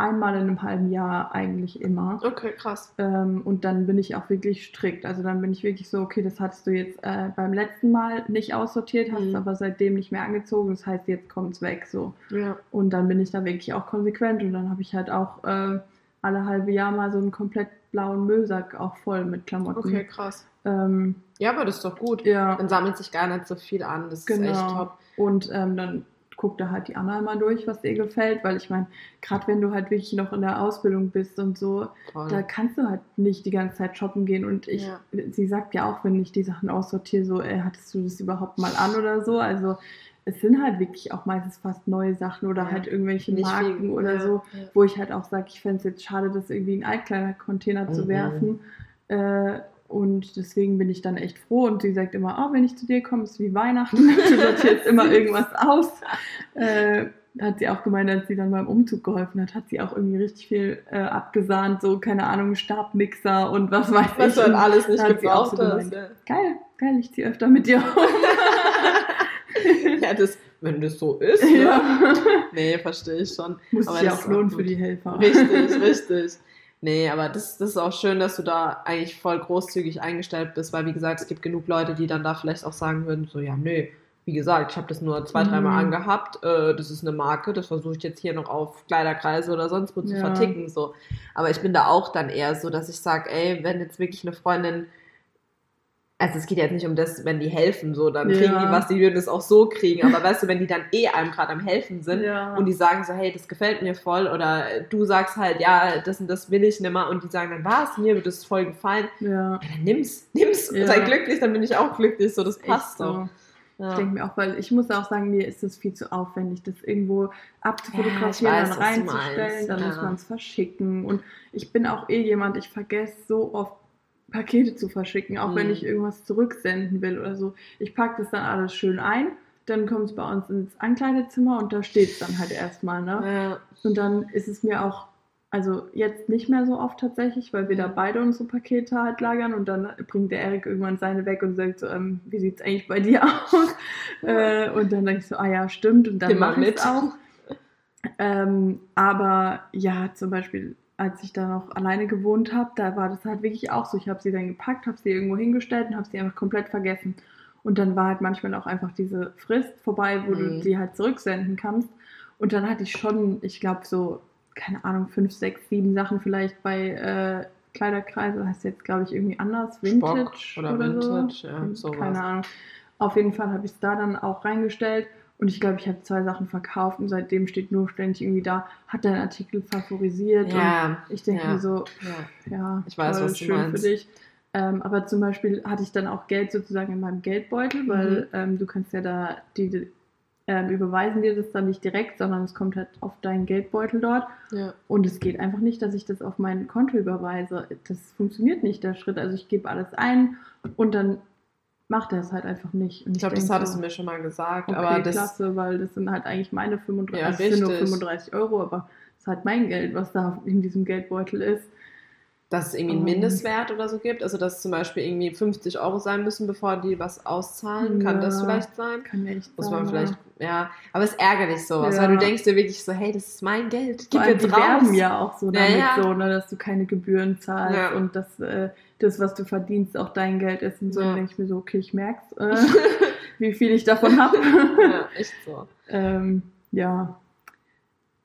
einmal in einem halben Jahr eigentlich immer. Okay, krass. Ähm, und dann bin ich auch wirklich strikt. Also dann bin ich wirklich so, okay, das hattest du jetzt äh, beim letzten Mal nicht aussortiert, hast Mhm. es aber seitdem nicht mehr angezogen. Das heißt, jetzt kommt es weg. So. Ja. Und dann bin ich da wirklich auch konsequent. Und dann habe ich halt auch äh, alle halbe Jahr mal so einen komplett blauen Müllsack auch voll mit Klamotten. Okay, krass. Ähm, Ja, aber das ist doch gut. ja, Dann sammelt sich gar nicht so viel an. Das ist echt genau. top. Und ähm, dann guckt da halt die Anna mal durch, was ihr gefällt. Weil ich meine, gerade wenn du halt wirklich noch in der Ausbildung bist und so, Voll. da kannst du halt nicht die ganze Zeit shoppen gehen. Und ich, Ja. sie sagt ja auch, wenn ich die Sachen aussortiere, so, ey, hattest du das überhaupt mal an oder so? Also es sind halt wirklich auch meistens fast neue Sachen oder Ja. halt irgendwelche Nicht Marken viel. oder Ja, so, ja. wo ich halt auch sage, ich fände es jetzt schade, das irgendwie in einen Altkleidercontainer zu Mhm. werfen. Äh, und deswegen bin ich dann echt froh. Und sie sagt immer, oh, wenn ich zu dir komme, ist wie Weihnachten. Du sortierst immer irgendwas aus. Äh, hat sie auch gemeint, als sie dann beim Umzug geholfen hat, hat sie auch irgendwie richtig viel äh, abgesahnt, so, keine Ahnung, Stabmixer und was weiß Was ich. du halt Und alles nicht hat gebraucht so hast. gemeint. Geil, geil, ich ziehe öfter mit dir um. Ja, das, wenn das so ist. Ne? ja. Nee, verstehe ich schon. Muss sich ja auch lohnen für die Helfer. Richtig, richtig. Nee, aber das, das ist auch schön, dass du da eigentlich voll großzügig eingestellt bist, weil wie gesagt, es gibt genug Leute, die dann da vielleicht auch sagen würden, so ja, nö, wie gesagt, ich habe das nur zwei, dreimal Mhm. angehabt, äh, das ist eine Marke, das versuche ich jetzt hier noch auf Kleiderkreise oder sonst wo zu Ja. verticken, so. Aber ich bin da auch dann eher so, dass ich sage, ey, wenn jetzt wirklich eine Freundin also es geht jetzt nicht um das, wenn die helfen, so, dann Ja. kriegen die was, die würden es auch so kriegen. Aber weißt du, wenn die dann eh einem gerade am Helfen sind, Ja. und die sagen so, hey, das gefällt mir voll oder du sagst halt, ja, das und das will ich nimmer und die sagen dann, was, mir wird das voll gefallen, ja. ja, dann nimm's, nimm's, Ja. sei glücklich, dann bin ich auch glücklich, so, das passt doch. so. Ja. Ich denke mir auch, weil ich muss auch sagen, mir ist das viel zu aufwendig, das irgendwo abzufotografieren, Ja, weiß, dann reinzustellen, dann ja. muss man es verschicken. Und ich bin auch eh jemand, ich vergesse so oft Pakete zu verschicken, auch wenn Mhm. ich irgendwas zurücksenden will oder so. Ich packe das dann alles schön ein, dann kommt es bei uns ins Ankleidezimmer und da steht es dann halt erstmal. Ne? Ja. Und dann ist es mir auch, also jetzt nicht mehr so oft tatsächlich, weil wir da beide unsere Pakete halt lagern und dann bringt der Erik irgendwann seine weg und sagt so, ähm, wie sieht's eigentlich bei dir aus? äh, und dann denke ich so, ah ja, stimmt und dann mache ich es auch. Ähm, aber ja, zum Beispiel, als ich da noch alleine gewohnt habe, da war das halt wirklich auch so. Ich habe sie dann gepackt, habe sie irgendwo hingestellt und habe sie einfach komplett vergessen. Und dann war halt manchmal auch einfach diese Frist vorbei, wo du Mhm. sie halt zurücksenden kannst. Und dann hatte ich schon, ich glaube, so, keine Ahnung, fünf, sechs, sieben Sachen vielleicht bei äh, Kleiderkreise, heißt jetzt, glaube ich, irgendwie anders, Vintage Spock oder oder, Vintage, so. ja, sowas. Keine Ahnung. Auf jeden Fall habe ich es da dann auch reingestellt und ich glaube, ich habe zwei Sachen verkauft und seitdem steht nur ständig irgendwie da, hat dein Artikel favorisiert Ja, und ich denke ja. mir so, ja. ja, Ich weiß, toll, was du schön meinst. für dich. Ähm, aber zum Beispiel hatte ich dann auch Geld sozusagen in meinem Geldbeutel, weil Mhm. ähm, du kannst ja da die ähm, überweisen dir das dann nicht direkt, sondern es kommt halt auf deinen Geldbeutel dort. Ja. Und es geht einfach nicht, dass ich das auf mein Konto überweise. Das funktioniert nicht, der Schritt. Also ich gebe alles ein und dann macht er es halt einfach nicht. Und Ich glaube, das hattest so, du mir schon mal gesagt. Okay, aber das, klasse, weil das sind halt eigentlich meine 35, Ja, also sind nur richtig. 35 Euro, aber es ist halt mein Geld, was da in diesem Geldbeutel ist. dass es irgendwie einen Ähm. Mindestwert oder so gibt. Also, dass zum Beispiel irgendwie 50 Euro sein müssen, bevor die was auszahlen. Kann das Ja. vielleicht sein? Kann ja echt Muss sein, man ja. vielleicht, ja. Aber es ist ärgerlich sowas, Ja. weil du denkst dir wirklich so, hey, das ist mein Geld. Gib jetzt die raus. werben ja auch so Ja, damit ja. so, ne, dass du keine Gebühren zahlst Ja. und dass äh, das, was du verdienst, auch dein Geld ist. Und so Ja. denke ich mir so, okay, ich merk's, äh, wie viel ich davon habe. ja, echt so. ähm, ja.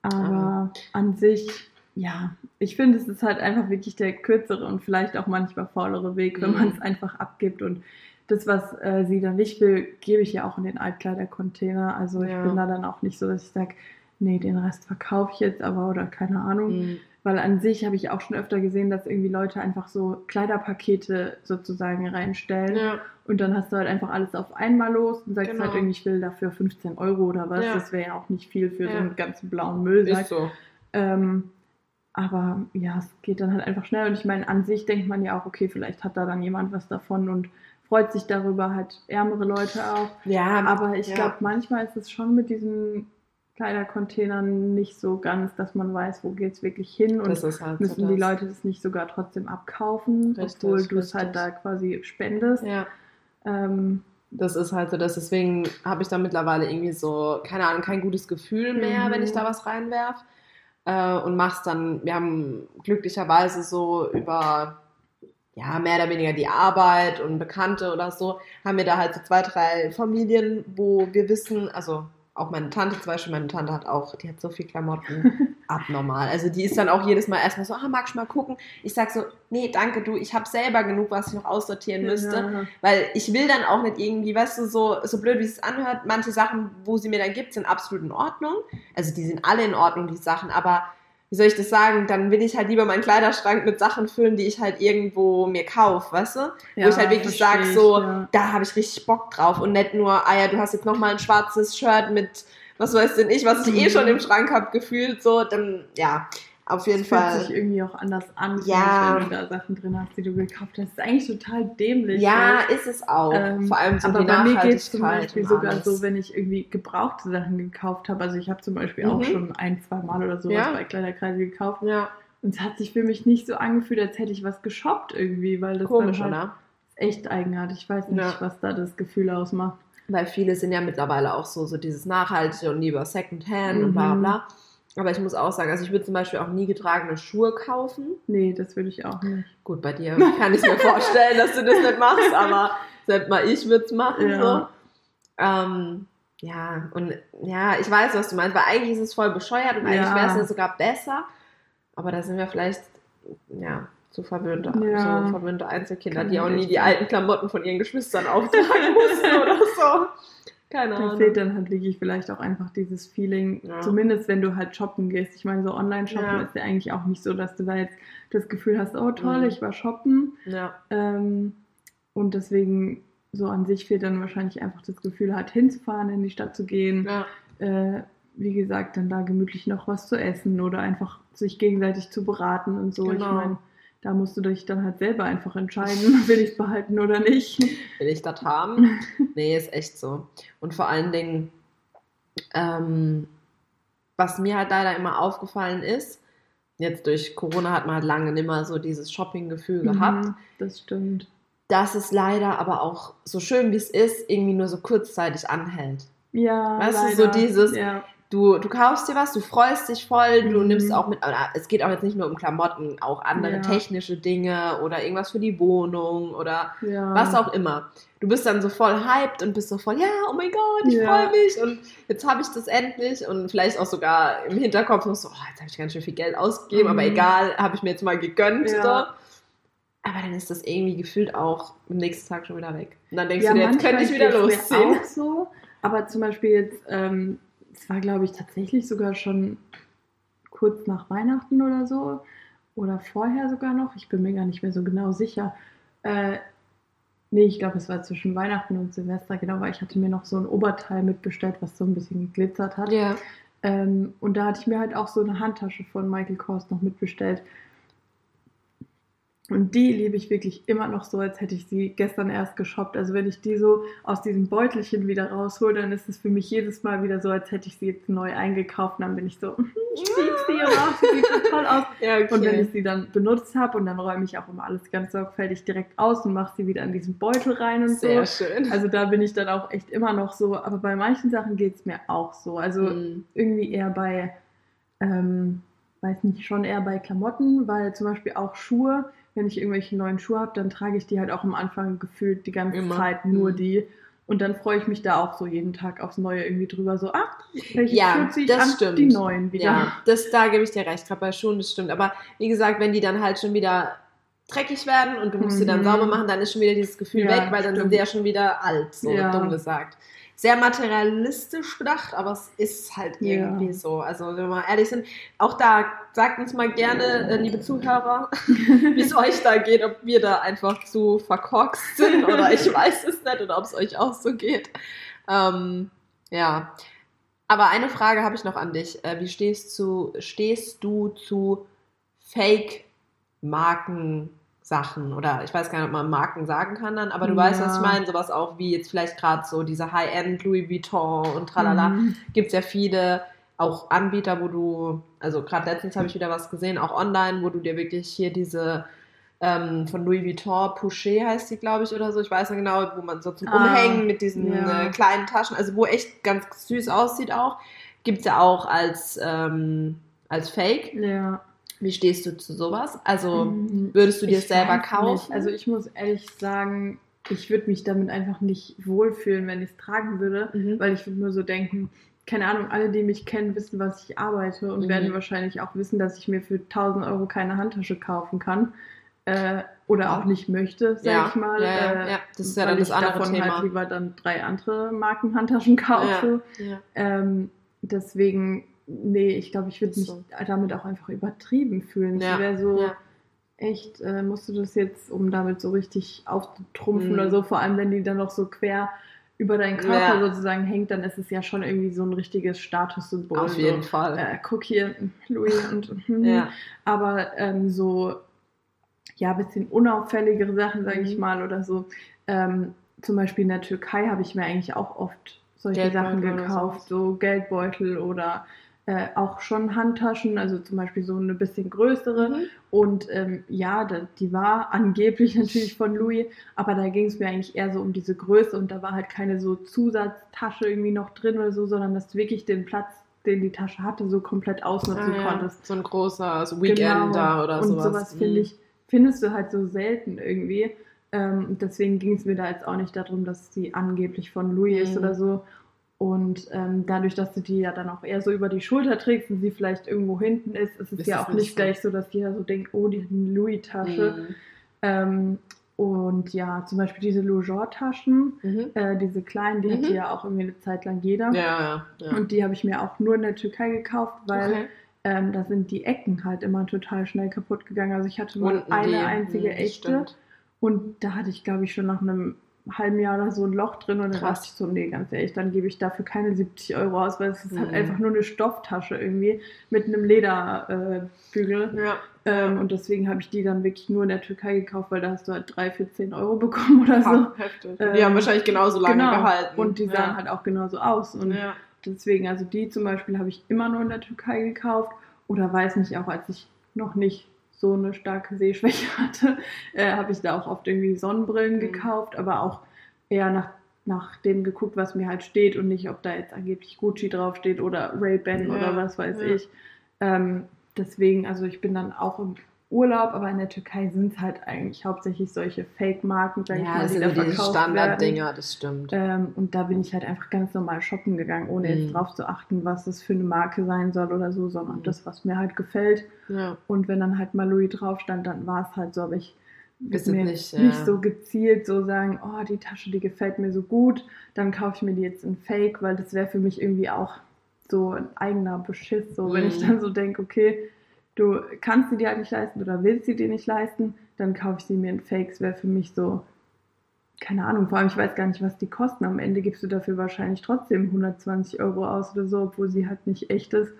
Aber Aber- an sich, ja, ich finde, es ist halt einfach wirklich der kürzere und vielleicht auch manchmal faulere Weg, wenn Mhm. man es einfach abgibt. Und das, was äh, sie dann nicht will, gebe ich ja auch in den Altkleidercontainer. Also ich Ja. bin da dann auch nicht so, dass ich sage, nee, den Rest verkaufe ich jetzt aber oder keine Ahnung. Mhm. Weil an sich habe ich auch schon öfter gesehen, dass irgendwie Leute einfach so Kleiderpakete sozusagen reinstellen. Ja, Und dann hast du halt einfach alles auf einmal los und sagst Genau. halt irgendwie, ich will dafür 15 Euro oder was. Ja. Das wäre ja auch nicht viel für so Ja. einen ganzen blauen Müllsack. ist so. Ähm, aber ja, es geht dann halt einfach schnell. Und ich meine, an sich denkt man ja auch, okay, vielleicht hat da dann jemand was davon und freut sich darüber, halt ärmere Leute auch. Ja, Aber ich glaube, manchmal ist es schon mit diesen Kleidercontainern nicht so ganz, dass man weiß, wo geht es wirklich hin und halt müssen so die. Leute das nicht sogar trotzdem abkaufen, Richtig, obwohl du es halt da quasi spendest. Ja. Ähm, Das ist halt so, dass deswegen habe ich da mittlerweile irgendwie so, keine Ahnung, kein gutes Gefühl mehr, Mhm. wenn ich da was reinwerf. Äh, und mach's dann, wir haben glücklicherweise so über, ja, mehr oder weniger die Arbeit und Bekannte oder so, haben wir da halt so zwei, drei Familien, wo wir wissen, also auch meine Tante zum Beispiel, meine Tante hat auch, die hat so viel Klamotten, abnormal. Also die ist dann auch jedes Mal erstmal so, ah, magst du mal gucken? Ich sag so, nee, danke du, ich habe selber genug, was ich noch aussortieren müsste. ja. Weil ich will dann auch nicht irgendwie, weißt du, so, so blöd wie es anhört, manche Sachen, wo sie mir dann gibt, sind absolut in Ordnung. Also die sind alle in Ordnung, die Sachen, aber wie soll ich das sagen, dann will ich halt lieber meinen Kleiderschrank mit Sachen füllen, die ich halt irgendwo mir kaufe, weißt du? Ja, wo ich halt wirklich sage, so, ja. da habe ich richtig Bock drauf und nicht nur, ah ja, du hast jetzt nochmal ein schwarzes Shirt mit, was weiß denn ich, was ich eh Mhm. schon im Schrank habe, gefühlt, so, dann, ja, auf jeden Es fühlt Fall. sich irgendwie auch anders an, Ja. wenn du da Sachen drin hast, die du gekauft hast. Das ist eigentlich total dämlich. Ja, ist es auch. Ähm, Vor allem so aber die bei mir geht es zum Beispiel sogar so, wenn ich irgendwie gebrauchte Sachen gekauft habe. Also ich habe zum Beispiel auch Mhm. schon ein, zwei Mal oder sowas Ja. bei Kleiderkreise gekauft. Ja, Und es hat sich für mich nicht so angefühlt, als hätte ich was geshoppt irgendwie, weil das komisch, dann halt oder? echt eigenartig. Ich weiß nicht, Ja. was da das Gefühl ausmacht. Weil viele sind ja mittlerweile auch so, so dieses Nachhaltige und lieber Secondhand und bla Mhm. bla. Aber ich muss auch sagen, also ich würde zum Beispiel auch nie getragene Schuhe kaufen. Nee, das würde ich auch nicht. Gut, bei dir kann ich mir vorstellen, dass du das nicht machst, aber selbst mal ich würde es machen. Ja. So. Ähm, ja, und ja, ich weiß, was du meinst, weil eigentlich ist es voll bescheuert und eigentlich Ja. wäre es ja sogar besser. Aber da sind wir vielleicht, ja, zu verwöhnte, Ja. so verwöhnte Einzelkinder, Kann die auch nie die alten Klamotten von ihren Geschwistern auftragen mussten oder so. Keine Da Ahnung. fehlt dann halt wirklich vielleicht auch einfach dieses Feeling, Ja. zumindest wenn du halt shoppen gehst. Ich meine, so Online-Shoppen Ja. ist ja eigentlich auch nicht so, dass du da jetzt das Gefühl hast, oh toll, Mhm. ich war shoppen. Ja, Ähm, und deswegen, so an sich fehlt dann wahrscheinlich einfach das Gefühl, halt hinzufahren, in die Stadt zu gehen. ja. Äh, wie gesagt, dann da gemütlich noch was zu essen oder einfach sich gegenseitig zu beraten und so. Ich Genau. meine, da musst du dich dann halt selber einfach entscheiden, will ich es behalten oder nicht. Will ich das haben? nee, ist echt so. Und vor allen Dingen, ähm, was mir halt leider immer aufgefallen ist, jetzt durch Corona hat man halt lange nicht mehr so dieses Shopping-Gefühl gehabt, Mhm, das stimmt. dass es leider aber auch so schön wie es ist, irgendwie nur so kurzzeitig anhält. Ja, Weißt du, leider. so dieses- Ja, Du, du kaufst dir was, du freust dich voll, du Mhm. nimmst auch mit, es geht auch jetzt nicht nur um Klamotten, auch andere Ja. technische Dinge oder irgendwas für die Wohnung oder ja. was auch immer. Du bist dann so voll hyped und bist so voll, ja, oh mein Gott, ich Ja. freue mich und jetzt habe ich das endlich und vielleicht auch sogar im Hinterkopf noch so, oh, jetzt habe ich ganz schön viel Geld ausgegeben, aber Mhm. egal, habe ich mir jetzt mal gegönnt. So. Aber dann ist das irgendwie gefühlt auch am nächsten Tag schon wieder weg. Und dann denkst ja, du dir, jetzt könnte ich wieder losziehen. auch so, aber zum Beispiel jetzt, ähm, es war glaube ich tatsächlich sogar schon kurz nach Weihnachten oder so oder vorher sogar noch, ich bin mir gar nicht mehr so genau sicher. Äh, nee, ich glaube, es war zwischen Weihnachten und Silvester, genau, weil ich hatte mir noch so ein Oberteil mitbestellt, was so ein bisschen geglitzert hat. Ja. Ähm, und da hatte ich mir halt auch so eine Handtasche von Michael Kors noch mitbestellt. Und die liebe ich wirklich immer noch so, als hätte ich sie gestern erst geshoppt. Also wenn ich die so aus diesem Beutelchen wieder raushole, dann ist es für mich jedes Mal wieder so, als hätte ich sie jetzt neu eingekauft. Und dann bin ich so, ich liebe sie und auch, sie sieht so toll aus. Ja, okay. Und wenn ich sie dann benutzt habe und dann räume ich auch immer alles ganz sorgfältig direkt aus und mache sie wieder in diesen Beutel rein und Sehr so. schön. Also da bin ich dann auch echt immer noch so. Aber bei manchen Sachen geht es mir auch so. Also Mhm. irgendwie eher bei, ähm, weiß nicht, schon eher bei Klamotten, weil zum Beispiel auch Schuhe, wenn ich irgendwelche neuen Schuhe habe, dann trage ich die halt auch am Anfang gefühlt die ganze Immer. Zeit nur Mhm. die. Und dann freue ich mich da auch so jeden Tag aufs Neue irgendwie drüber, so, ach, welche Ja, Schuhe das an? stimmt. Die neuen wieder. Ja, das, da gebe ich dir recht, gerade bei Schuhen, das stimmt. Aber wie gesagt, wenn die dann halt schon wieder dreckig werden und du musst sie dann Mhm. sauber machen, dann ist schon wieder dieses Gefühl Ja, weg, weil dann sind die ja schon wieder alt, so Ja. dumm gesagt. Sehr materialistisch gedacht, aber es ist halt Ja. irgendwie so. Also, wenn wir mal ehrlich sind, auch da sagt uns mal gerne, äh, liebe Zuhörer, wie es euch da geht, ob wir da einfach zu verkorkst sind oder ich weiß es nicht oder ob es euch auch so geht. Ähm, ja. Aber eine Frage habe ich noch an dich. Äh, wie stehst, zu, stehst du zu Fake-Marken-Sachen? Oder ich weiß gar nicht, ob man Marken sagen kann dann, aber du weißt, was ich Ja. meine. Sowas auch wie jetzt vielleicht gerade so diese High-End Louis Vuitton und tralala. Mhm. Gibt es ja viele auch Anbieter, wo du, also gerade letztens habe ich wieder was gesehen, auch online, wo du dir wirklich hier diese ähm, von Louis Vuitton, Pouchet heißt die, glaube ich, oder so. Ich weiß nicht genau, wo man so zum Ah, Umhängen mit diesen ja. äh, kleinen Taschen, also wo echt ganz süß aussieht auch. Gibt es ja auch als, ähm, als Fake. Ja. Wie stehst du zu sowas? Also Mhm. würdest du dir Ich selber kaufen? Nicht. Also ich muss ehrlich sagen, ich würde mich damit einfach nicht wohlfühlen, wenn ich es tragen würde, Mhm. weil ich würde nur so denken, keine Ahnung, alle, die mich kennen, wissen, was ich arbeite und Mhm. werden wahrscheinlich auch wissen, dass ich mir für 1000 Euro keine Handtasche kaufen kann. Äh, oder auch nicht möchte, sag Ja, ich mal. ja, ja, äh, ja. Das ist ja dann das andere davon Thema. halt lieber dann drei andere Markenhandtaschen kaufe. ja. Ähm, deswegen, nee, ich glaube, ich würde mich So. damit auch einfach übertrieben fühlen. Ja, Es wäre so, ja. echt, äh, musst du das jetzt, um damit so richtig aufzutrumpfen Mhm. oder so, vor allem wenn die dann noch so quer über deinen Körper Ja. sozusagen hängt, dann ist es ja schon irgendwie so ein richtiges Statussymbol. Auf jeden so, Fall. Äh, guck hier, Louis und hm, ja. aber ähm, so, ja, ein bisschen unauffälligere Sachen, sage ich Mhm. mal, oder so. Ähm, zum Beispiel in der Türkei habe ich mir eigentlich auch oft solche Geldbeutel Sachen gekauft, so Geldbeutel oder äh, auch schon Handtaschen, also zum Beispiel so eine bisschen größere. Mhm. Und ähm, ja, da, die war angeblich natürlich von Louis, aber da ging es mir eigentlich eher so um diese Größe und da war halt keine so Zusatztasche irgendwie noch drin oder so, sondern dass du wirklich den Platz, den die Tasche hatte, so komplett ausnutzen Ah, ja. konntest. So ein großer so Weekender oder und sowas. sowas Mhm. finde ich, findest du halt so selten irgendwie. Ähm, und deswegen ging es mir da jetzt auch nicht darum, dass sie angeblich von Louis ist Mhm. oder so. Und ähm, dadurch, dass du die ja dann auch eher so über die Schulter trägst und sie vielleicht irgendwo hinten ist, ist es Ist ja auch nicht gleich so, dass jeder so denkt, oh, die hat eine Louis-Tasche. Mhm. Ähm, und ja, zum Beispiel diese Logeot-Taschen, Mhm. äh, diese kleinen, die Mhm. hatte ja auch irgendwie eine Zeit lang jeder. Ja, ja, ja. Und die habe ich mir auch nur in der Türkei gekauft, weil okay. ähm, da sind die Ecken halt immer total schnell kaputt gegangen. Also ich hatte mal Unten eine die- einzige das echte stimmt. und da hatte ich, glaube ich, schon nach einem halben Jahr oder so ein Loch drin und dann Krass. dachte ich so, nee, ganz ehrlich, dann gebe ich dafür keine 70 Euro aus, weil es ist halt Mhm. einfach nur eine Stofftasche irgendwie mit einem Lederbügel. Äh. Ja. ähm, und deswegen habe ich die dann wirklich nur in der Türkei gekauft, weil da hast du halt drei für 10 Euro bekommen oder so. Heftig. Ähm, die haben wahrscheinlich genauso lange genau. gehalten. Und die sahen ja. halt auch genauso aus. Und ja. Deswegen, also die zum Beispiel habe ich immer nur in der Türkei gekauft oder weiß nicht, auch als ich noch nicht so eine starke Sehschwäche hatte, äh, habe ich da auch oft irgendwie Sonnenbrillen Mhm. gekauft, aber auch eher nach, nach dem geguckt, was mir halt steht und nicht, ob da jetzt angeblich Gucci draufsteht oder Ray-Ban Ja, oder was weiß ja. ich. Ähm, deswegen, also ich bin dann auch im Urlaub, aber in der Türkei sind es halt eigentlich hauptsächlich solche Fake-Marken, sag ich Ja, mal, das die sind da verkauft. Standarddinger, das stimmt. Ähm, und da bin ich halt einfach ganz normal shoppen gegangen, ohne Mhm. jetzt drauf zu achten, was das für eine Marke sein soll oder so, sondern Mhm. das, was mir halt gefällt. ja. Und wenn dann halt mal Louis drauf stand, dann war es halt so, aber ich Bist mir nicht, nicht, nicht ja. so gezielt so sagen, oh, die Tasche, die gefällt mir so gut, dann kaufe ich mir die jetzt in Fake, weil das wäre für mich irgendwie auch so ein eigener Beschiss. So, wenn ich Mhm. dann so denke, okay, du kannst sie dir halt nicht leisten oder willst sie dir nicht leisten, dann kaufe ich sie mir in Fakes, wäre für mich so, keine Ahnung, vor allem ich weiß gar nicht, was die kosten. Am Ende gibst du dafür wahrscheinlich trotzdem 120 Euro aus oder so, obwohl sie halt nicht echt ist.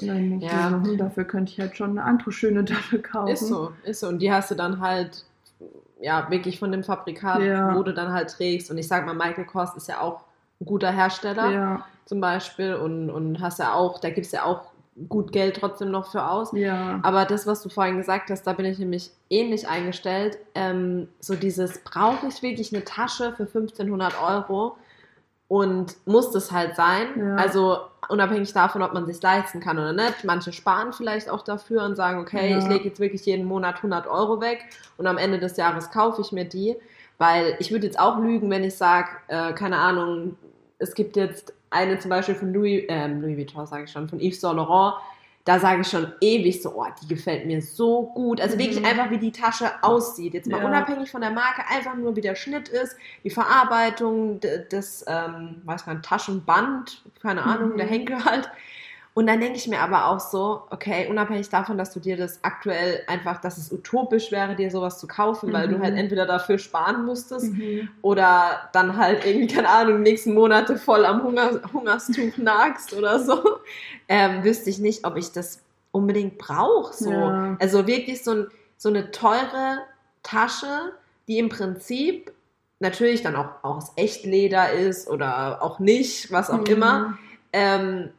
Und dann denke ich Ja. mir so, hm, dafür könnte ich halt schon eine andere schöne Tasche kaufen. Ist so, ist so. Und die hast du dann halt, ja, wirklich von dem Fabrikat, Ja. wo du dann halt trägst. Und ich sag mal, Michael Kors ist ja auch ein guter Hersteller Ja, zum Beispiel. Und, und hast ja auch, da gibst ja auch gut Geld trotzdem noch für aus. ja. Aber das, was du vorhin gesagt hast, da bin ich nämlich ähnlich eingestellt. Ähm, so dieses, brauche ich wirklich eine Tasche für 1500 Euro? Und muss das halt sein? Ja. Also unabhängig davon, ob man sich leisten kann oder nicht. Manche sparen vielleicht auch dafür und sagen, okay, Ja. ich lege jetzt wirklich jeden Monat 100 Euro weg und am Ende des Jahres kaufe ich mir die. Weil ich würde jetzt auch lügen, wenn ich sage, äh, keine Ahnung, es gibt jetzt eine zum Beispiel von Louis, ähm, Louis Vuitton, sage ich schon, von Yves Saint Laurent. Da sage ich schon ewig so, oh, die gefällt mir so gut. Also wirklich Mhm. einfach, wie die Tasche aussieht. Jetzt mal Ja. unabhängig von der Marke, einfach nur, wie der Schnitt ist, die Verarbeitung, d- das, ähm, weiß gar nicht, Taschenband, keine Ahnung, Mhm. der Henkel halt. Und dann denke ich mir aber auch so, okay, unabhängig davon, dass du dir das aktuell einfach, dass es utopisch wäre, dir sowas zu kaufen, weil du Mhm. halt entweder dafür sparen müsstest Mhm. oder dann halt irgendwie, keine Ahnung, nächsten Monate voll am Hunger, Hungerstuch nagst oder so, ähm, wüsste ich nicht, ob ich das unbedingt brauche. So. Ja. Also wirklich so, ein, so eine teure Tasche, die im Prinzip natürlich dann auch aus Echtleder ist oder auch nicht, was auch Mhm. immer, ähm,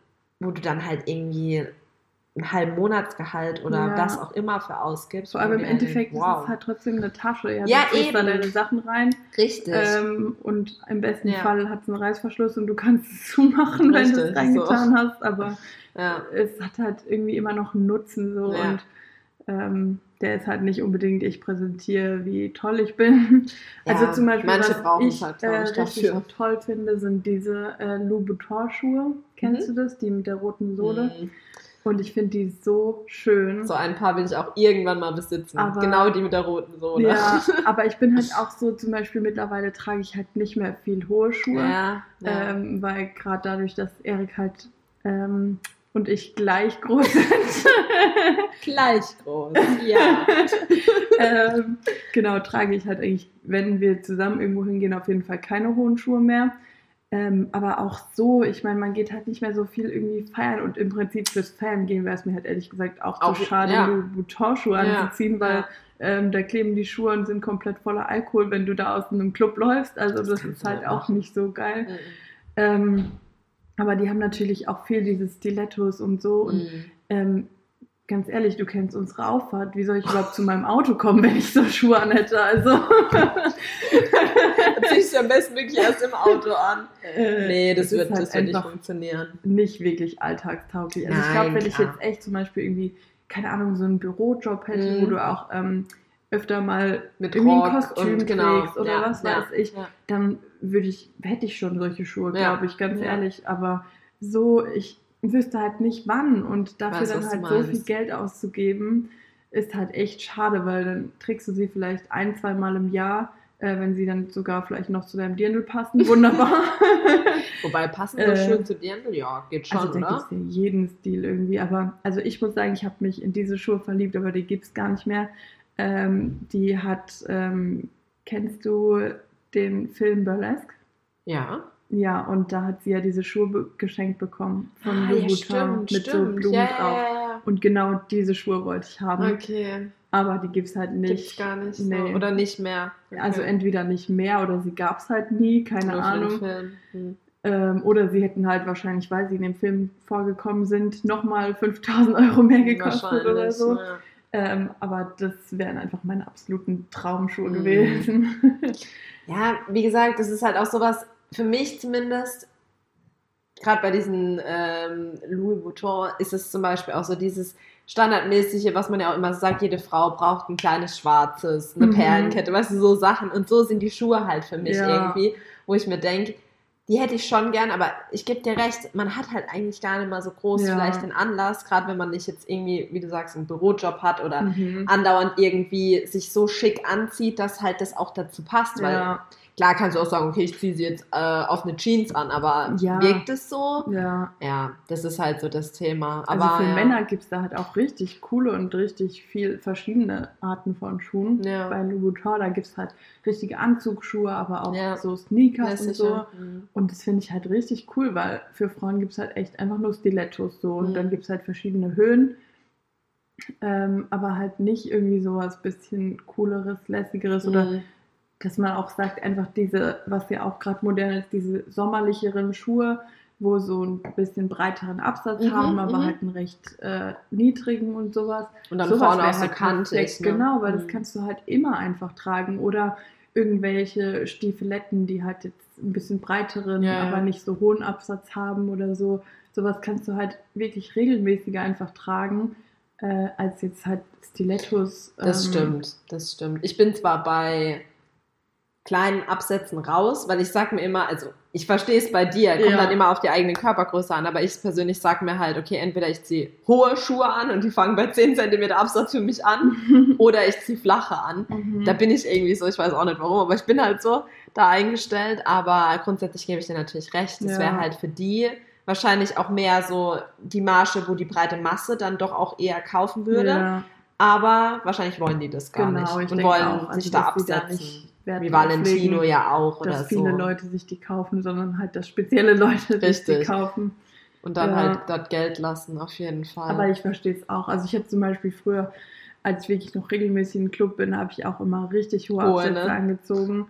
wo du dann halt irgendwie einen halben Monatsgehalt oder Ja. was auch immer für ausgibst. Vor allem im Endeffekt denke, wow. ist es halt trotzdem eine Tasche. Ja, Ja, du tust da eben. deine Sachen rein Richtig. ähm, und im besten Ja. Fall hat es einen Reißverschluss und du kannst es zumachen, wenn du es Richtig, reingetan hast. Aber ja. es hat halt irgendwie immer noch einen Nutzen so und ähm, der ist halt nicht unbedingt, ich präsentiere, wie toll ich bin. also Ja, zum Beispiel, manche was ich halt, äh, ich, richtig dafür. toll finde, sind diese äh, Louboutin-Schuhe. Kennst Mhm. du das? Die mit der roten Sohle. Mhm. Und ich finde die so schön. So ein paar will ich auch irgendwann mal besitzen. Aber- genau die mit der roten Sohle. Ja, aber ich bin halt auch so, zum Beispiel mittlerweile trage ich halt nicht mehr viel hohe Schuhe. ja, ja. Ähm, weil gerade dadurch, dass Erik halt ähm, und ich gleich groß sind, Gleich groß. Ja. ähm, genau, trage ich halt eigentlich, wenn wir zusammen irgendwo hingehen, auf jeden Fall keine hohen Schuhe mehr. Ähm, aber auch so, ich meine, man geht halt nicht mehr so viel irgendwie feiern und im Prinzip fürs Feiern gehen wäre es mir halt ehrlich gesagt auch Auch- zu schade, ja. Louboutin-Schuhe Ja, anzuziehen, weil ja. ähm, da kleben die Schuhe und sind komplett voller Alkohol, wenn du da aus einem Club läufst. Also Das das, ist halt auch machen. nicht so geil. Mhm. Ähm, aber die haben natürlich auch viel diese Stilettos und so. Und Mhm. ähm, ganz ehrlich, du kennst unsere Auffahrt. Wie soll ich überhaupt zu meinem Auto kommen, wenn ich so Schuhe an hätte? Also. Zieh ich am besten wirklich erst im Auto an. äh, Nee, das wird, halt das wird nicht funktionieren. nicht wirklich alltagstauglich. Also ich Nein, glaube, wenn ich klar. jetzt echt zum Beispiel irgendwie, keine Ahnung, so einen Bürojob hätte, Mhm. wo du auch ähm, öfter mal Mit irgendwie ein Kostüm genau. trägst oder ja, was ja, weiß ich, Ja. dann würde ich, hätte ich schon solche Schuhe, Ja. glaube ich, ganz Ja. ehrlich. Aber so, ich wüsste halt nicht wann und dafür Weiß, dann halt so viel. Geld auszugeben, ist halt echt schade, weil dann trägst du sie vielleicht ein, zwei Mal im Jahr, äh, wenn sie dann sogar vielleicht noch zu deinem Dirndl passen. Wunderbar. Wobei passend Äh, so schön zu Dirndl, ja, geht schon, also da oder? es ja jeden Stil irgendwie. Aber also ich muss sagen, ich habe mich in diese Schuhe verliebt, aber die gibt es gar nicht mehr. Ähm, die hat, ähm, kennst du den Film Burlesque? Ja. Ja, und da hat sie ja diese Schuhe geschenkt bekommen von Ah, ja, stimmt, mit so stimmt. Blumen ja, drauf. Ja, Und genau diese Schuhe wollte ich haben. Okay. Aber die gibt es halt nicht. Gibt's gar nicht. Nee. So. Oder nicht mehr. Okay. Also entweder nicht mehr oder sie gab es halt nie, keine Nur Ahnung. Hm. Ähm, oder sie hätten halt wahrscheinlich, weil sie in dem Film vorgekommen sind, nochmal 5000 Euro mehr gekostet oder so. Ja. Ähm, aber das wären einfach meine absoluten Traumschuhe Mhm. gewesen. Ja, wie gesagt, das ist halt auch sowas, für mich zumindest, gerade bei diesen ähm, Louis Vuitton ist es zum Beispiel auch so dieses standardmäßige, was man ja auch immer sagt, jede Frau braucht ein kleines schwarzes, eine Mhm. Perlenkette, weißt du, so Sachen. Und so sind die Schuhe halt für mich Ja. irgendwie, wo ich mir denke, die hätte ich schon gern, aber ich gebe dir recht, man hat halt eigentlich gar nicht mal so groß Ja. vielleicht den Anlass, gerade wenn man nicht jetzt irgendwie, wie du sagst, einen Bürojob hat oder Mhm. andauernd irgendwie sich so schick anzieht, dass halt das auch dazu passt, weil Ja, Klar kannst du auch sagen, okay, ich ziehe sie jetzt äh, auf eine Jeans an, aber Ja. wirkt es so? Ja. Ja, das ist halt so das Thema. Also Aber für ja. Männer gibt es da halt auch richtig coole und richtig viel verschiedene Arten von Schuhen. Ja. Bei Louis Vuitton, da gibt es halt richtige Anzugsschuhe, aber auch Ja. so Sneakers und so. Mhm. Und das finde ich halt richtig cool, weil für Frauen gibt es halt echt einfach nur Stilettos so. Und Mhm. dann gibt es halt verschiedene Höhen. Ähm, aber halt nicht irgendwie sowas bisschen cooleres, lässigeres oder Mhm. Dass man auch sagt, einfach diese, was ja auch gerade modern ist, diese sommerlicheren Schuhe, wo so ein bisschen breiteren Absatz Mhm, haben, aber mhm. halt einen recht äh, niedrigen und sowas. Und dann Sowas vorne wär auch so halt kantig. perfekt, ne? Genau, weil das Mhm. kannst du halt immer einfach tragen. Oder irgendwelche Stiefeletten, die halt jetzt ein bisschen breiteren, Ja, ja. aber nicht so hohen Absatz haben oder so. Sowas kannst du halt wirklich regelmäßiger einfach tragen, äh, als jetzt halt Stilettos. Das ähm, stimmt, das stimmt. Ich bin zwar bei kleinen Absätzen raus, weil ich sag mir immer, also ich verstehe es bei dir, kommt Ja. dann immer auf die eigene Körpergröße an, aber ich persönlich sag mir halt, okay, entweder ich ziehe hohe Schuhe an und die fangen bei 10 cm Absatz für mich an oder ich ziehe flache an. Mhm. Da bin ich irgendwie so, ich weiß auch nicht warum, aber ich bin halt so da eingestellt. Aber grundsätzlich gebe ich dir natürlich recht. Das Ja. wäre halt für die wahrscheinlich auch mehr so die Marge, wo die breite Masse dann doch auch eher kaufen würde. Ja, Aber wahrscheinlich wollen die das gar genau, nicht ich und wollen auch, also, sich da dass da absetzen. nicht Wert Wie Valentino legen, ja auch oder dass viele so. Leute sich die kaufen, sondern halt, dass spezielle Leute sich die kaufen. und dann Ja. halt dort Geld lassen, auf jeden Fall. Aber ich verstehe es auch. Also ich habe zum Beispiel früher, als ich wirklich noch regelmäßig im Club bin, habe ich auch immer richtig hohe Absätze ne? angezogen.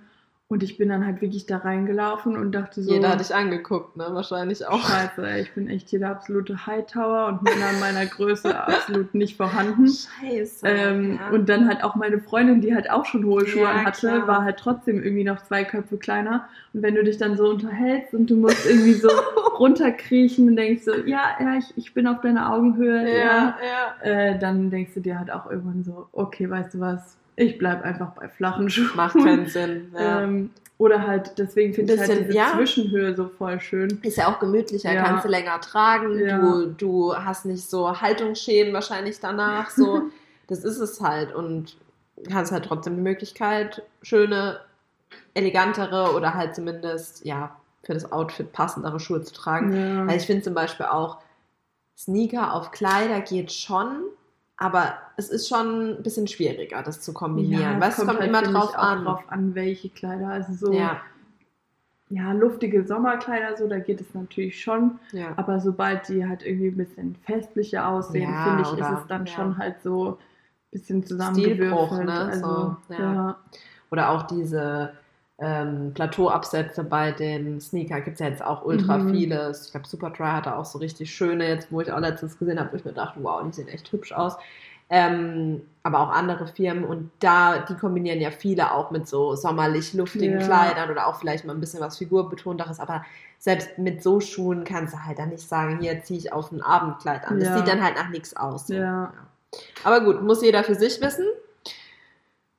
Und ich bin dann halt wirklich da reingelaufen und dachte so, Jeder hat dich angeguckt, ne? Wahrscheinlich auch. scheiße, ey, ich bin echt hier der absolute Hightower und Männer in meiner Größe absolut nicht vorhanden. Scheiße. Ähm, ja. Und dann halt auch meine Freundin, die halt auch schon hohe Schuhe Ja, hatte, klar. war halt trotzdem irgendwie noch zwei Köpfe kleiner. Und wenn du dich dann so unterhältst und du musst irgendwie so runterkriechen und denkst so, ja, ja, ich, ich bin auf deiner Augenhöhe, ja, ja, ja. äh, dann denkst du dir halt auch irgendwann so, okay, weißt du was, ich bleib einfach bei flachen Schuhen. Macht keinen Sinn. Ja. Ähm, oder halt, deswegen finde ich halt diese ja. Zwischenhöhe so voll schön. Ist ja auch gemütlicher, Ja. kannst du länger tragen, du, du hast nicht so Haltungsschäden wahrscheinlich danach. So, das ist es halt. Und hast halt trotzdem die Möglichkeit, schöne, elegantere oder halt zumindest, ja, für das Outfit passendere Schuhe zu tragen. Weil ich finde zum Beispiel auch, Sneaker auf Kleider geht schon, aber es ist schon ein bisschen schwieriger, das zu kombinieren. es Weißt es kommt halt, immer drauf an. drauf an, welche Kleider. Also so, ja. Ja, luftige Sommerkleider, so, da geht es natürlich schon. ja. Aber sobald die halt irgendwie ein bisschen festlicher aussehen, Ja, finde ich, oder- ist es dann ja. schon halt so ein bisschen Stilbruch, zusammengewürfelt. ne? Also, So, ja. ja. Oder auch diese ähm, Plateauabsätze bei den Sneaker gibt es ja jetzt auch ultra Mhm. vieles. Ich glaube, Superdry hatte auch so richtig schöne, jetzt wo ich auch letztens gesehen habe, wo ich mir dachte, wow, die sehen echt hübsch aus. Ähm, aber auch andere Firmen und da, die kombinieren ja viele auch mit so sommerlich luftigen Ja. Kleidern oder auch vielleicht mal ein bisschen was Figurbetonteres, aber selbst mit so Schuhen kannst du halt dann nicht sagen, hier ziehe ich auf ein Abendkleid an. Das Ja. sieht dann halt nach nichts aus. so. Ja. Aber gut, muss jeder für sich wissen.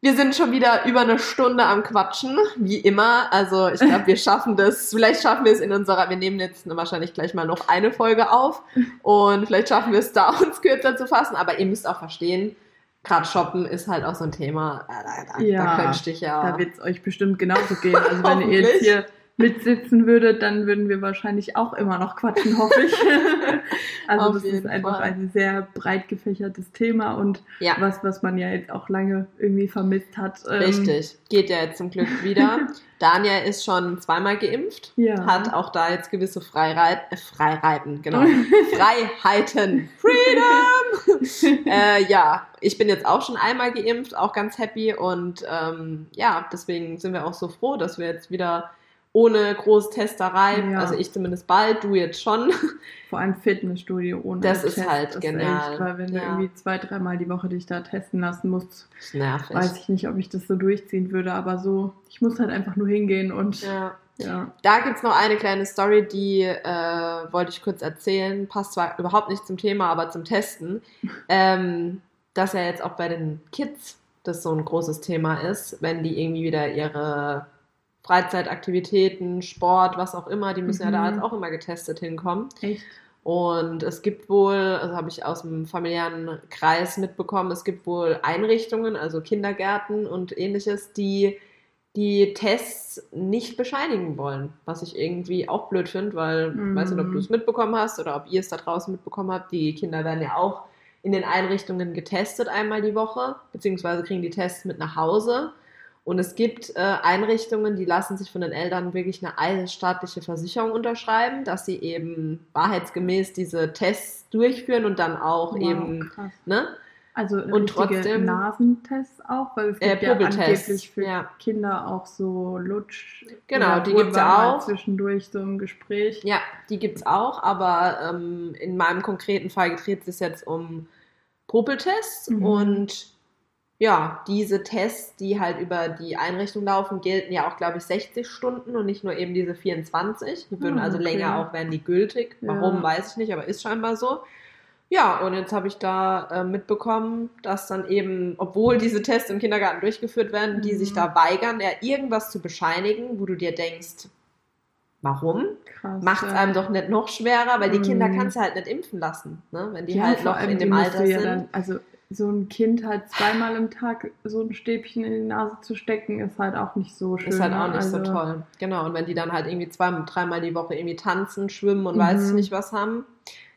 Wir sind schon wieder über eine Stunde am Quatschen, wie immer. Also ich glaube, wir schaffen das. Vielleicht schaffen wir es in unserer, wir nehmen jetzt wahrscheinlich gleich mal noch eine Folge auf und vielleicht schaffen wir es da, uns kürzer zu fassen. Aber ihr müsst auch verstehen, gerade Shoppen ist halt auch so ein Thema. Da, da, Ja, da könnte ich ja. Da wird es euch bestimmt genauso gehen. Also wenn ihr jetzt hier mitsitzen würdet, dann würden wir wahrscheinlich auch immer noch quatschen, hoffe ich. also Auf das ist einfach Fall. ein sehr breit gefächertes Thema und ja. was, was man ja jetzt auch lange irgendwie vermisst hat. Ähm, Richtig. Geht ja jetzt zum Glück wieder. Dania ist schon zweimal geimpft. Ja. Hat auch da jetzt gewisse Freireit, äh, Freireiten, genau. Freiheiten. Freedom! äh, ja, ich bin jetzt auch schon einmal geimpft, auch ganz happy. Und ähm, ja, deswegen sind wir auch so froh, dass wir jetzt wieder ohne Großtesterei, Ja. also ich zumindest bald, du jetzt schon. Vor allem Fitnessstudio ohne Das ist Test halt genial. Echt, weil wenn du Ja. irgendwie zwei, dreimal die Woche dich da testen lassen musst, ist nervig. weiß ich nicht, ob ich das so durchziehen würde. Aber so, ich muss halt einfach nur hingehen und ja. Ja. Da gibt's noch eine kleine Story, die äh, wollte ich kurz erzählen. Passt zwar überhaupt nicht zum Thema, aber zum Testen. Ähm, dass ja jetzt auch bei den Kids das so ein großes Thema ist, wenn die irgendwie wieder ihre Freizeitaktivitäten, Sport, was auch immer, die müssen ja da Mhm. jetzt auch immer getestet hinkommen. Echt? Und es gibt wohl, also habe ich aus dem familiären Kreis mitbekommen, es gibt wohl Einrichtungen, also Kindergärten und ähnliches, die die Tests nicht bescheinigen wollen, was ich irgendwie auch blöd finde, weil ich weiß nicht, ob du es mitbekommen hast oder ob ihr es da draußen mitbekommen habt. Die Kinder werden ja auch in den Einrichtungen getestet einmal die Woche, beziehungsweise kriegen die Tests mit nach Hause. Und es gibt äh, Einrichtungen, die lassen sich von den Eltern wirklich eine staatliche Versicherung unterschreiben, dass sie eben wahrheitsgemäß diese Tests durchführen und dann auch wow, eben, krass. ne? Also und trotzdem Nasentests auch, weil es gibt äh, ja angeblich für ja. Kinder auch so Lutsch. Genau, die gibt es ja auch. Zwischendurch so im Gespräch. Ja, die gibt es auch, aber ähm, in meinem konkreten Fall dreht es sich jetzt um Popeltests mhm. und ja, diese Tests, die halt über die Einrichtung laufen, gelten ja auch, glaube ich, 60 Stunden und nicht nur eben diese 24. Die würden ah, also okay. länger auch, werden die gültig. Warum, ja. weiß ich nicht, aber ist scheinbar so. Ja, und jetzt habe ich da äh, mitbekommen, dass dann eben, obwohl diese Tests im Kindergarten durchgeführt werden, die sich da mhm. weigern, ja irgendwas zu bescheinigen, wo du dir denkst, warum? Macht es ja. einem doch nicht noch schwerer, weil die Kinder mhm. kannst du halt nicht impfen lassen, ne? wenn die ja, halt noch in dem Alter sind. Ja dann, also so ein Kind halt zweimal im Tag so ein Stäbchen in die Nase zu stecken, ist halt auch nicht so schön. Ist halt auch nicht also, so toll. Genau, und wenn die dann halt irgendwie zweimal, dreimal die Woche irgendwie tanzen, schwimmen und mhm. weiß ich nicht was haben,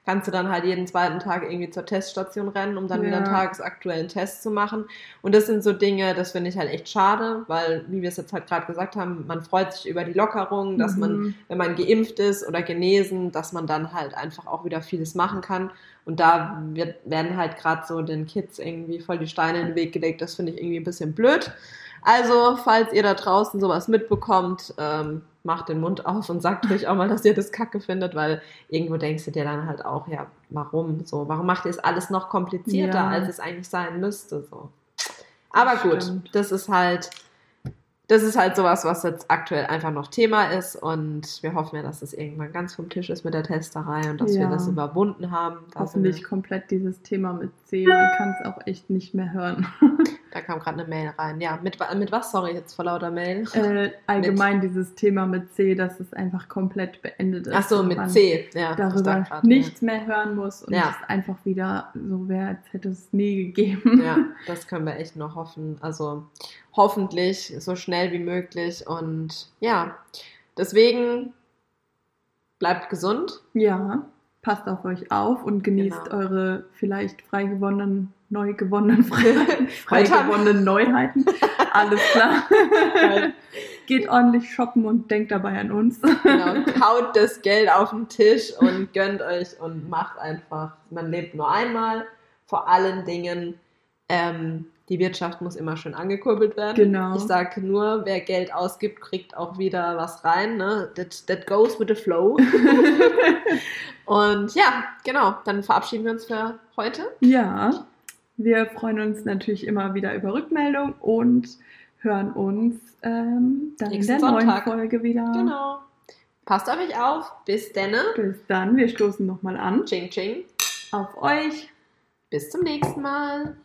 kannst du dann halt jeden zweiten Tag irgendwie zur Teststation rennen, um dann ja. wieder einen tagesaktuellen Test zu machen. Und das sind so Dinge, das finde ich halt echt schade, weil, wie wir es jetzt halt gerade gesagt haben, man freut sich über die Lockerung, dass mhm. man, wenn man geimpft ist oder genesen, dass man dann halt einfach auch wieder vieles machen kann. Und da wird, werden halt gerade so den Kids irgendwie voll die Steine in den Weg gelegt. Das finde ich irgendwie ein bisschen blöd. Also, falls ihr da draußen sowas mitbekommt, ähm, macht den Mund auf und sagt euch auch mal, dass ihr das kacke findet, weil irgendwo denkst du dir dann halt auch, ja, warum so? Warum macht ihr es alles noch komplizierter, ja. als es eigentlich sein müsste? So. Aber das gut, stimmt. das ist halt das ist halt sowas, was jetzt aktuell einfach noch Thema ist und wir hoffen ja, dass es irgendwann ganz vom Tisch ist mit der Testerei und dass ja. wir das überwunden haben. Hoffentlich komplett dieses Thema mit C, man kann es auch echt nicht mehr hören. Da kam gerade eine Mail rein. Ja, mit, mit was? Sorry, jetzt vor lauter Mail. Äh, allgemein mit. dieses Thema mit C, dass es einfach komplett beendet ist. Ach so, mit C. Ja, darüber grad, nichts ja. mehr hören muss und ja. es einfach wieder so wäre, als hätte es nie gegeben. Ja, das können wir echt nur hoffen. Also hoffentlich so schnell wie möglich und ja, deswegen bleibt gesund. Ja, passt auf euch auf und genießt genau. eure vielleicht frei gewonnenen neu gewonnenen frei gewonnenen Neuheiten. Alles klar. Geht ordentlich shoppen und denkt dabei an uns. Genau, haut das Geld auf den Tisch und gönnt euch und macht einfach. Man lebt nur einmal. Vor allen Dingen, ähm, die Wirtschaft muss immer schön angekurbelt werden. Genau. Ich sage nur, wer Geld ausgibt, kriegt auch wieder was rein. Ne? That, that goes with the flow. und ja, genau, dann verabschieden wir uns für heute. Ja. Wir freuen uns natürlich immer wieder über Rückmeldung und hören uns ähm, dann Nächsten in der Sonntag. neuen Folge wieder. Genau. Passt auf euch auf. Bis dann. Bis dann. Wir stoßen nochmal an. Ching, ching. Auf euch. Bis zum nächsten Mal.